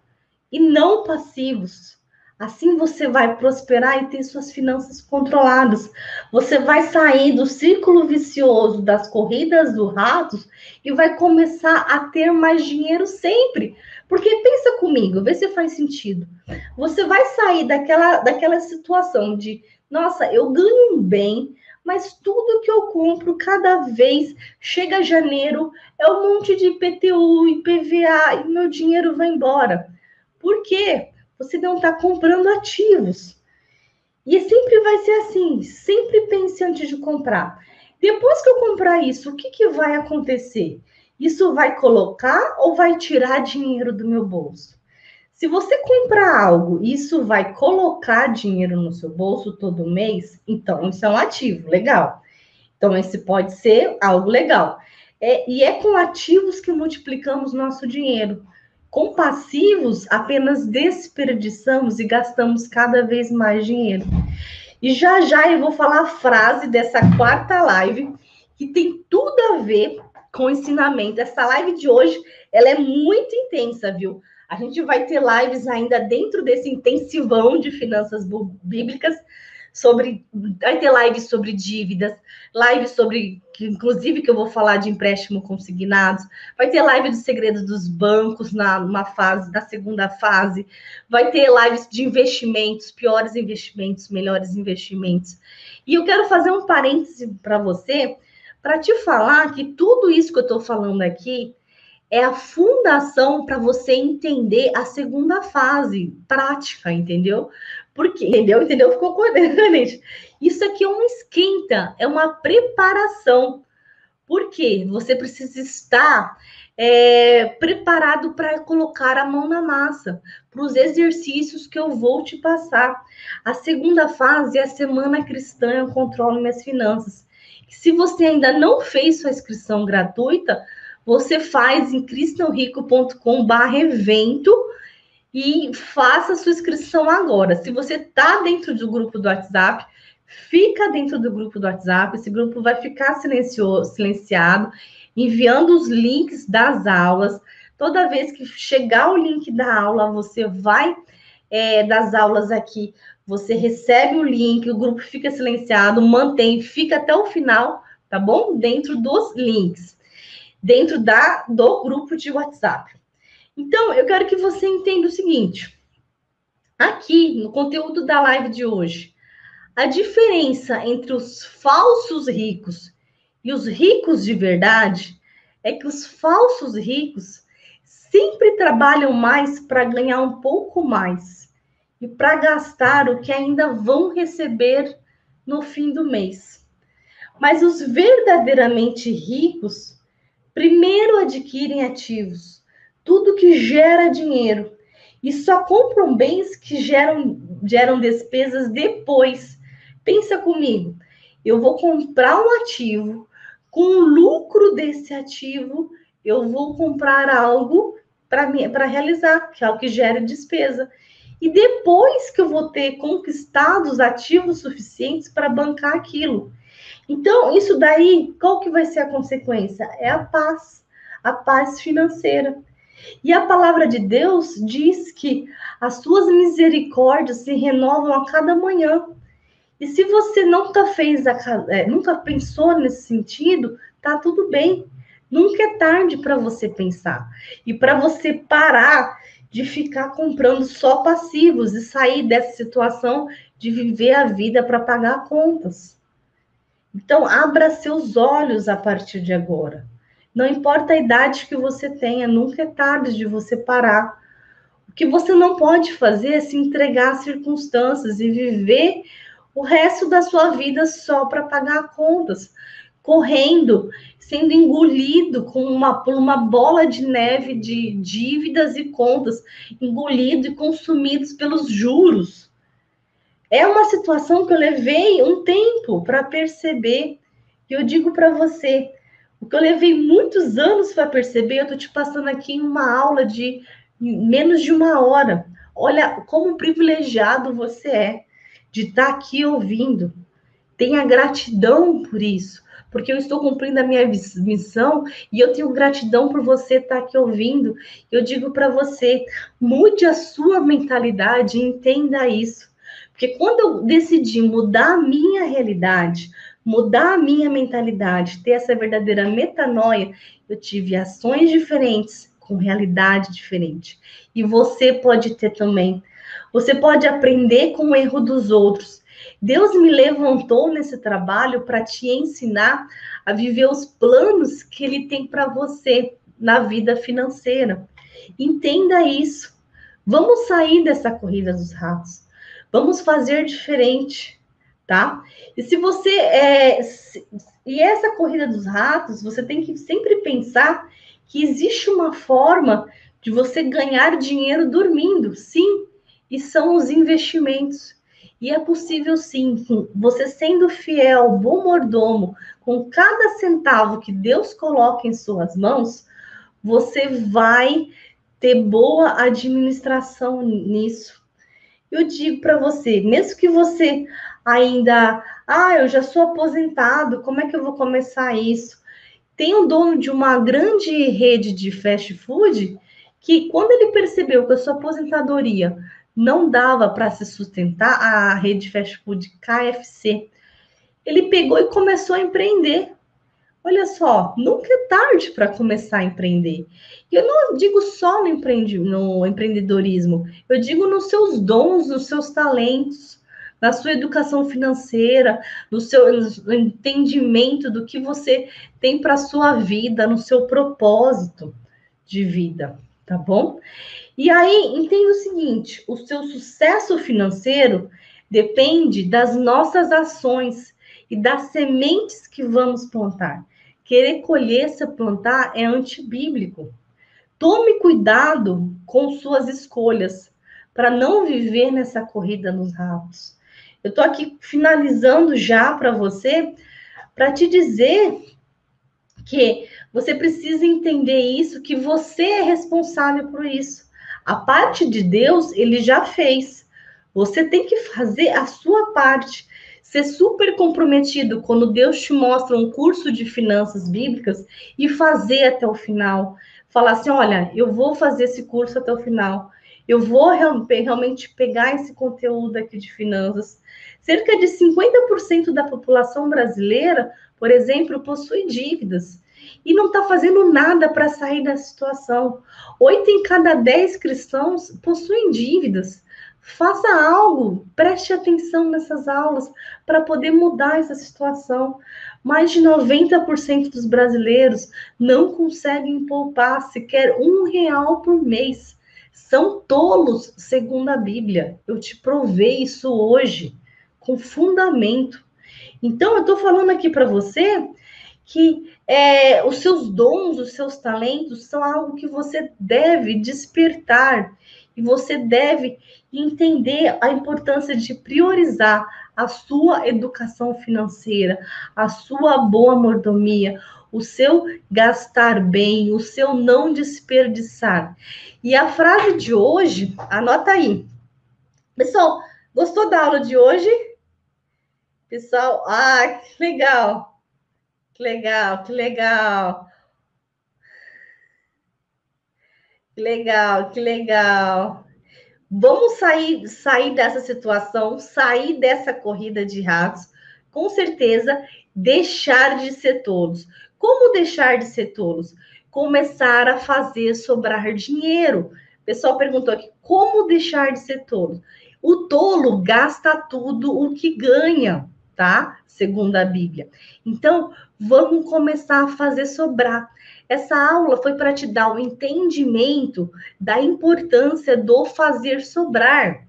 e não passivos. Assim você vai prosperar e ter suas finanças controladas. Você vai sair do círculo vicioso das corridas do ratos e vai começar a ter mais dinheiro sempre. Porque pensa comigo, vê se faz sentido. Você vai sair daquela, daquela situação de, nossa, eu ganho bem, mas tudo que eu compro cada vez chega janeiro é um monte de IPTU, IPVA e meu dinheiro vai embora. Por quê? Você não está comprando ativos. E sempre vai ser assim, sempre pense antes de comprar. Depois que eu comprar isso, o que, que vai acontecer? Isso vai colocar ou vai tirar dinheiro do meu bolso? Se você comprar algo, isso vai colocar dinheiro no seu bolso todo mês, então isso é um ativo, legal. Então, esse pode ser algo legal. É, e é com ativos que multiplicamos nosso dinheiro. Com passivos, apenas desperdiçamos e gastamos cada vez mais dinheiro. E já já eu vou falar a frase dessa quarta live que tem tudo a ver com ensinamento. Essa live de hoje, ela é muito intensa, viu? A gente vai ter lives ainda dentro desse intensivão de finanças bíblicas sobre. Vai ter lives sobre dívidas, lives sobre. Inclusive, que eu vou falar de empréstimo consignados. Vai ter live dos segredos dos bancos na uma fase, na segunda fase. Vai ter lives de investimentos, piores investimentos, melhores investimentos. E eu quero fazer um parêntese para você, para te falar que tudo isso que eu estou falando aqui é a fundação para você entender a segunda fase prática, entendeu? Porque, entendeu? Entendeu? Ficou coerente. (laughs) Isso aqui é um esquenta, é uma preparação. Por quê? Você precisa estar é, preparado para colocar a mão na massa, para os exercícios que eu vou te passar. A segunda fase é a Semana Cristã Eu Controlo Minhas Finanças. Se você ainda não fez sua inscrição gratuita, você faz em cristãorico.com/evento e faça sua inscrição agora. Se você está dentro do grupo do WhatsApp, fica dentro do grupo do WhatsApp. Esse grupo vai ficar silenciado, enviando os links das aulas. Toda vez que chegar o link da aula, você vai é, das aulas aqui, você recebe o link, o grupo fica silenciado, mantém, fica até o final, tá bom? Dentro dos links, dentro da do grupo de WhatsApp. Então, eu quero que você entenda o seguinte: aqui no conteúdo da live de hoje, a diferença entre os falsos ricos e os ricos de verdade é que os falsos ricos sempre trabalham mais para ganhar um pouco mais e para gastar o que ainda vão receber no fim do mês. Mas os verdadeiramente ricos primeiro adquirem ativos tudo que gera dinheiro. E só compram bens que geram, geram despesas depois. Pensa comigo, eu vou comprar um ativo, com o lucro desse ativo, eu vou comprar algo para realizar, que é o que gera despesa. E depois que eu vou ter conquistado os ativos suficientes para bancar aquilo. Então, isso daí, qual que vai ser a consequência? É a paz, a paz financeira. E a palavra de Deus diz que as suas misericórdias se renovam a cada manhã. E se você nunca fez, a, é, nunca pensou nesse sentido, tá tudo bem. Nunca é tarde para você pensar. E para você parar de ficar comprando só passivos e sair dessa situação de viver a vida para pagar contas. Então, abra seus olhos a partir de agora. Não importa a idade que você tenha, nunca é tarde de você parar. O que você não pode fazer é se entregar às circunstâncias e viver o resto da sua vida só para pagar contas, correndo, sendo engolido com uma, por uma bola de neve de dívidas e contas, engolido e consumidos pelos juros. É uma situação que eu levei um tempo para perceber. E eu digo para você, o que eu levei muitos anos para perceber, eu estou te passando aqui em uma aula de menos de uma hora. Olha como privilegiado você é de estar tá aqui ouvindo. Tenha gratidão por isso, porque eu estou cumprindo a minha missão e eu tenho gratidão por você estar tá aqui ouvindo. Eu digo para você, mude a sua mentalidade e entenda isso. Porque quando eu decidi mudar a minha realidade, mudar a minha mentalidade, ter essa verdadeira metanoia, eu tive ações diferentes com realidade diferente. E você pode ter também. Você pode aprender com o erro dos outros. Deus me levantou nesse trabalho para te ensinar a viver os planos que ele tem para você na vida financeira. Entenda isso. Vamos sair dessa corrida dos ratos. Vamos fazer diferente tá? E se você é, e essa corrida dos ratos, você tem que sempre pensar que existe uma forma de você ganhar dinheiro dormindo, sim, e são os investimentos. E é possível sim, você sendo fiel, bom mordomo, com cada centavo que Deus coloca em suas mãos, você vai ter boa administração nisso. Eu digo para você, mesmo que você ainda, ah, eu já sou aposentado, como é que eu vou começar isso? Tem um dono de uma grande rede de fast food que, quando ele percebeu que a sua aposentadoria não dava para se sustentar, a rede fast food KFC, ele pegou e começou a empreender. Olha só, nunca é tarde para começar a empreender. E eu não digo só no, empreende, no empreendedorismo, eu digo nos seus dons, nos seus talentos na sua educação financeira, no seu entendimento do que você tem para a sua vida, no seu propósito de vida, tá bom? E aí, entenda o seguinte: o seu sucesso financeiro depende das nossas ações e das sementes que vamos plantar. Querer colher se plantar é antibíblico. Tome cuidado com suas escolhas para não viver nessa corrida nos ratos. Eu estou aqui finalizando já para você, para te dizer que você precisa entender isso, que você é responsável por isso. A parte de Deus, ele já fez. Você tem que fazer a sua parte. Ser super comprometido quando Deus te mostra um curso de finanças bíblicas e fazer até o final. Falar assim: olha, eu vou fazer esse curso até o final. Eu vou realmente pegar esse conteúdo aqui de finanças Cerca de 50% da população brasileira, por exemplo, possui dívidas e não está fazendo nada para sair da situação. Oito em cada dez cristãos possuem dívidas. Faça algo, preste atenção nessas aulas para poder mudar essa situação. Mais de 90% dos brasileiros não conseguem poupar sequer um real por mês. São tolos, segundo a Bíblia. Eu te provei isso hoje com fundamento. Então, eu estou falando aqui para você que é, os seus dons, os seus talentos são algo que você deve despertar e você deve entender a importância de priorizar a sua educação financeira, a sua boa mordomia, o seu gastar bem, o seu não desperdiçar. E a frase de hoje, anota aí. Pessoal, gostou da aula de hoje? Pessoal, ah, que legal. Que legal, que legal. Que legal, que legal. Vamos sair, sair dessa situação, sair dessa corrida de ratos, com certeza, deixar de ser tolos. Como deixar de ser tolos? Começar a fazer sobrar dinheiro pessoal perguntou aqui, como deixar de ser tolo? O tolo gasta tudo o que ganha, tá? Segundo a Bíblia. Então, vamos começar a fazer sobrar. Essa aula foi para te dar o entendimento da importância do fazer sobrar,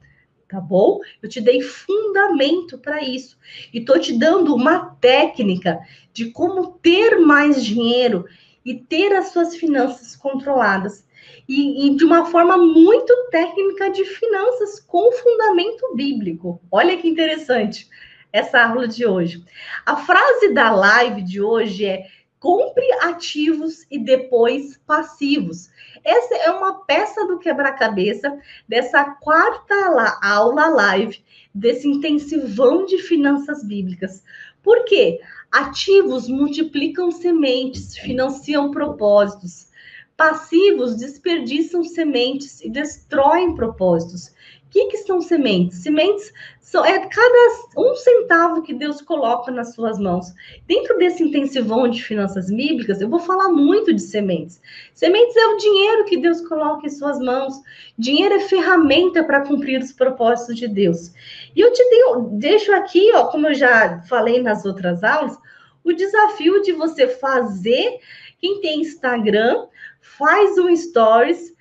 tá bom? Eu te dei fundamento para isso e tô te dando uma técnica de como ter mais dinheiro e ter as suas finanças controladas. E, e, de uma forma muito técnica de finanças com fundamento bíblico. Olha que interessante essa aula de hoje. A frase da live de hoje é: compre ativos e depois passivos. Essa é uma peça do quebra-cabeça dessa quarta aula live, desse intensivão de finanças bíblicas. Por quê? Ativos multiplicam sementes, financiam propósitos. Passivos desperdiçam sementes e destroem propósitos. O que, que são sementes? Sementes são é cada um centavo que Deus coloca nas suas mãos. Dentro desse intensivão de finanças bíblicas, eu vou falar muito de sementes. Sementes é o dinheiro que Deus coloca em suas mãos. Dinheiro é ferramenta para cumprir os propósitos de Deus. E eu te dei, deixo aqui, ó, como eu já falei nas outras aulas, o desafio de você fazer. Quem tem Instagram, faz um stories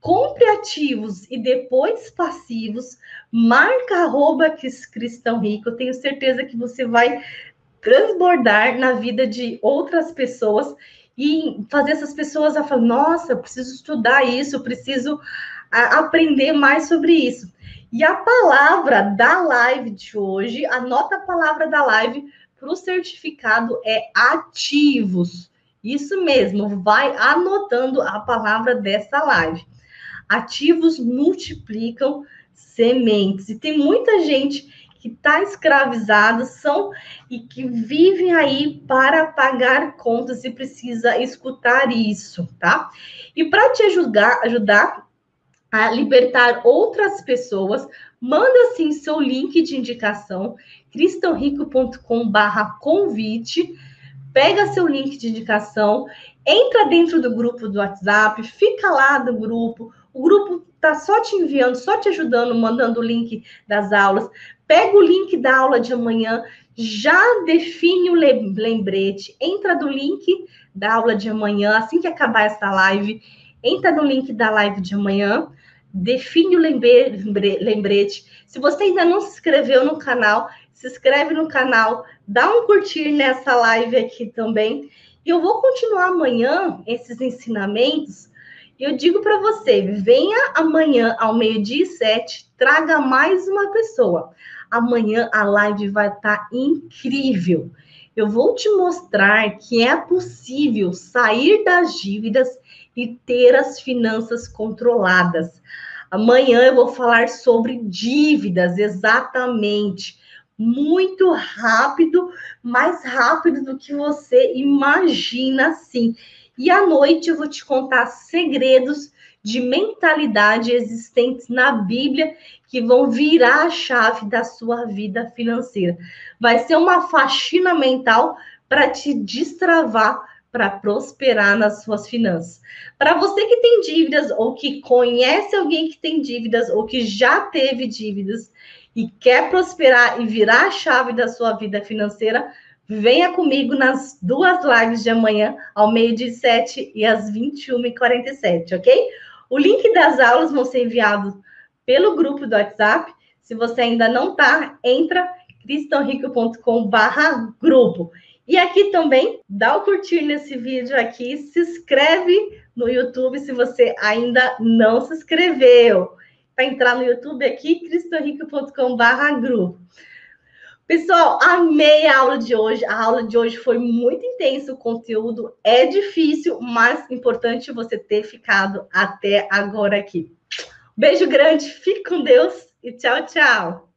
compre ativos e depois passivos, marca arroba cristão rico, eu tenho certeza que você vai transbordar na vida de outras pessoas e fazer essas pessoas a falar, nossa, preciso estudar isso, preciso aprender mais sobre isso. E a palavra da live de hoje, anota a palavra da live para o certificado é ativos. Isso mesmo, vai anotando a palavra dessa live. Ativos multiplicam sementes. E tem muita gente que está escravizada são e que vivem aí para pagar contas e precisa escutar isso, tá? E para te ajudar, ajudar a libertar outras pessoas, manda sim seu link de indicação, cristãorico.com/convite. Pega seu link de indicação, entra dentro do grupo do WhatsApp, fica lá no grupo, o grupo tá só te enviando, só te ajudando, mandando o link das aulas. Pega o link da aula de amanhã, já define o lembrete, entra no link da aula de amanhã, assim que acabar essa live, entra no link da live de amanhã, define o lembrete. Se você ainda não se inscreveu no canal, se inscreve no canal, dá um curtir nessa live aqui também. E eu vou continuar amanhã esses ensinamentos eu digo para você, venha amanhã ao meio-dia e sete, traga mais uma pessoa. Amanhã a live vai estar tá incrível. Eu vou te mostrar que é possível sair das dívidas e ter as finanças controladas. Amanhã eu vou falar sobre dívidas, exatamente. Muito rápido, mais rápido do que você imagina, sim. E à noite eu vou te contar segredos de mentalidade existentes na Bíblia que vão virar a chave da sua vida financeira. Vai ser uma faxina mental para te destravar para prosperar nas suas finanças. Para você que tem dívidas ou que conhece alguém que tem dívidas ou que já teve dívidas e quer prosperar e virar a chave da sua vida financeira, Venha comigo nas duas lives de amanhã, ao meio-dia e sete e às 21h47, ok? O link das aulas vão ser enviados pelo grupo do WhatsApp. Se você ainda não tá, entra cristãorico.com grupo. E aqui também, dá o curtir nesse vídeo aqui, se inscreve no YouTube se você ainda não se inscreveu. Para entrar no YouTube aqui, cristãorico.com grupo. Pessoal, amei a aula de hoje. A aula de hoje foi muito intensa, o conteúdo é difícil, mas importante você ter ficado até agora aqui. Beijo grande, fique com Deus e tchau, tchau.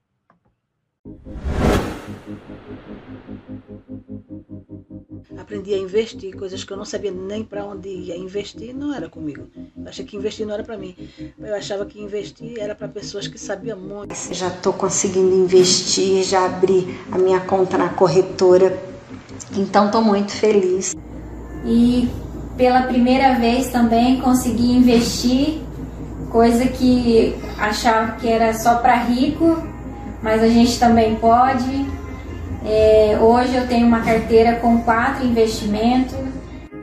Aprendi a investir, coisas que eu não sabia nem para onde ia. Investir não era comigo. Eu achei que investir não era para mim. Eu achava que investir era para pessoas que sabiam muito. Já estou conseguindo investir, já abri a minha conta na corretora. Então estou muito feliz. E pela primeira vez também consegui investir coisa que achava que era só para rico, mas a gente também pode. É, hoje eu tenho uma carteira com quatro investimentos.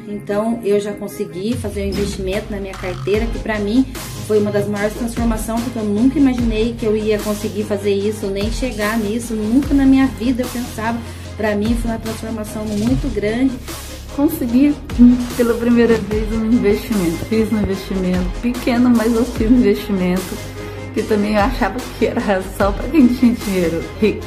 Então eu já consegui fazer um investimento na minha carteira que para mim foi uma das maiores transformações porque eu nunca imaginei que eu ia conseguir fazer isso, nem chegar nisso, nunca na minha vida eu pensava. Para mim foi uma transformação muito grande. Consegui pela primeira vez um investimento. Fiz um investimento pequeno, mas eu fiz um investimento que também eu achava que era só para quem tinha dinheiro rico.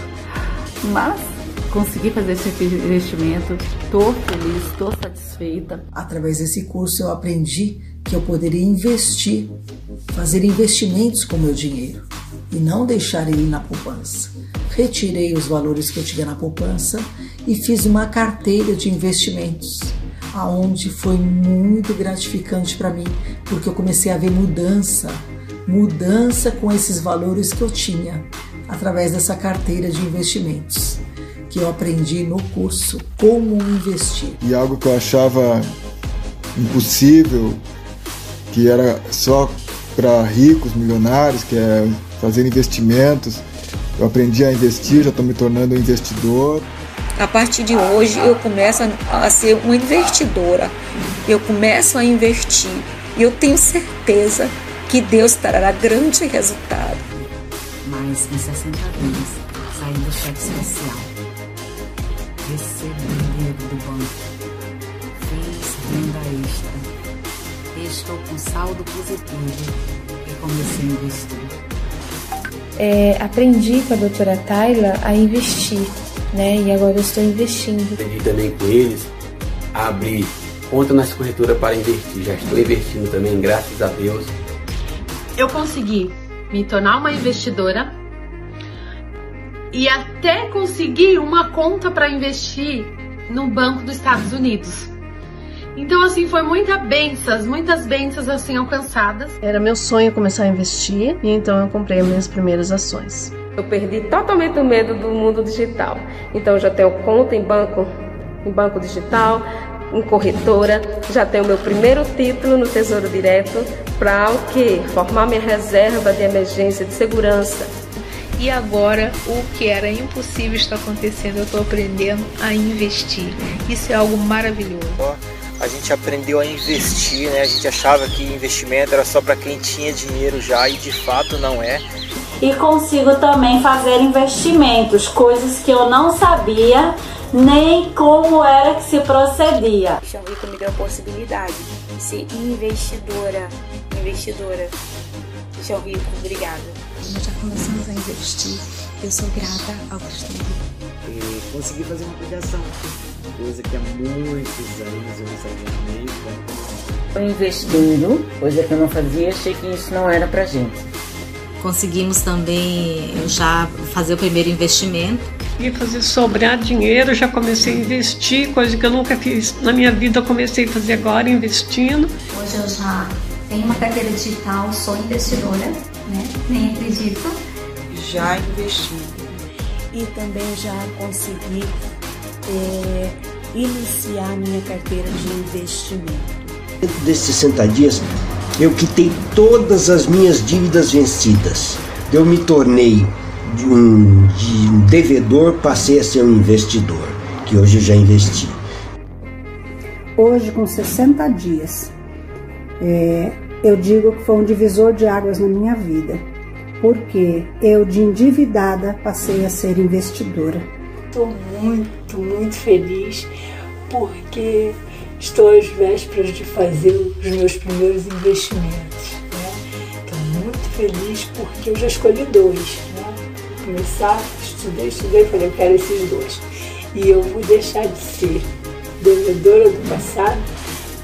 Mas consegui fazer esse investimento, estou feliz, estou satisfeita. Através desse curso eu aprendi que eu poderia investir, fazer investimentos com meu dinheiro e não deixar ele na poupança. Retirei os valores que eu tinha na poupança e fiz uma carteira de investimentos, aonde foi muito gratificante para mim, porque eu comecei a ver mudança, mudança com esses valores que eu tinha através dessa carteira de investimentos que eu aprendi no curso Como Investir. E algo que eu achava impossível, que era só para ricos, milionários, que é fazer investimentos. Eu aprendi a investir, já estou me tornando um investidor. A partir de hoje eu começo a ser uma investidora. Eu começo a investir e eu tenho certeza que Deus trará grande resultado. Mas em 60 dias, saindo do cheque especial dinheiro do banco. Fiz renda extra. Estou com saldo positivo e comecei a investir. É, aprendi com a doutora Tayla a investir, né? E agora eu estou investindo. Aprendi também com eles a abrir conta nas corretoras para investir. Já estou investindo também, graças a Deus. Eu consegui me tornar uma investidora e até conseguir uma conta para investir no Banco dos Estados Unidos. Então, assim, foi muitas bênçãos, muitas bênçãos assim alcançadas. Era meu sonho começar a investir e então eu comprei as minhas primeiras ações. Eu perdi totalmente o medo do mundo digital. Então, já tenho conta em banco, em banco digital, em corretora, já tenho meu primeiro título no Tesouro Direto para o quê? Formar minha reserva de emergência de segurança e agora o que era impossível está acontecendo. Eu estou aprendendo a investir. Isso é algo maravilhoso. A gente aprendeu a investir, né? A gente achava que investimento era só para quem tinha dinheiro já e de fato não é. E consigo também fazer investimentos, coisas que eu não sabia nem como era que se procedia. O Chão Rico me deu a possibilidade de ser investidora, investidora. Chão Rico, obrigada nós já começamos a investir. Eu sou grata ao Cristo E consegui fazer uma aplicação, coisa que há muitos anos eu não sabia nem como. Investindo, coisa que eu não fazia, achei que isso não era pra gente. Conseguimos também já fazer o primeiro investimento. E fazer sobrar dinheiro, já comecei a investir, coisa que eu nunca fiz na minha vida, eu comecei a fazer agora investindo. Hoje eu já tenho uma carteira digital, sou investidora né? Nem acredito. Já investi. E também já consegui é, iniciar minha carteira de investimento. Dentro desses 60 dias, eu quitei todas as minhas dívidas vencidas. Eu me tornei de um, de um devedor, passei a ser um investidor, que hoje já investi. Hoje, com 60 dias, é, eu digo que foi um divisor de águas na minha vida, porque eu, de endividada, passei a ser investidora. Estou muito, muito feliz porque estou às vésperas de fazer os meus primeiros investimentos. Estou né? muito feliz porque eu já escolhi dois. Né? Começar, estudei, estudei, falei, eu quero esses dois. E eu vou deixar de ser devedora do passado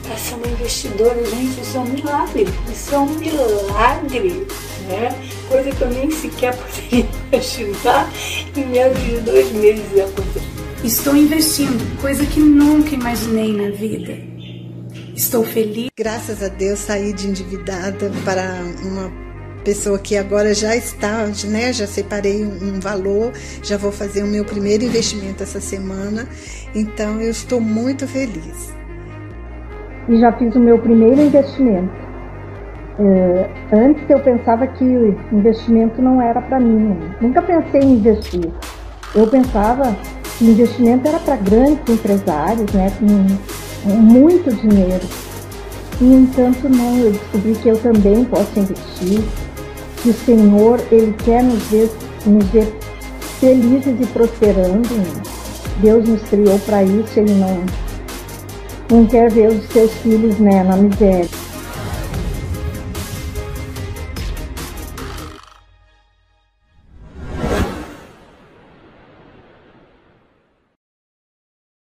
para ser uma investidora, gente, isso é um milagre. Isso é um milagre, né? Coisa que eu nem sequer (laughs) poderia imaginar em menos de dois meses acontecer. Estou investindo, coisa que nunca imaginei na vida. Estou feliz. Graças a Deus saí de endividada para uma pessoa que agora já está, né, já separei um valor, já vou fazer o meu primeiro investimento essa semana, então eu estou muito feliz e já fiz o meu primeiro investimento. É, antes eu pensava que investimento não era para mim. Nunca pensei em investir. Eu pensava que investimento era para grandes empresários, né, com muito dinheiro. E, no entanto, não. Eu descobri que eu também posso investir. Que o Senhor, Ele quer nos ver, nos ver felizes e prosperando. Deus nos criou para isso. Ele não, não quer ver os seus filhos né, na miséria.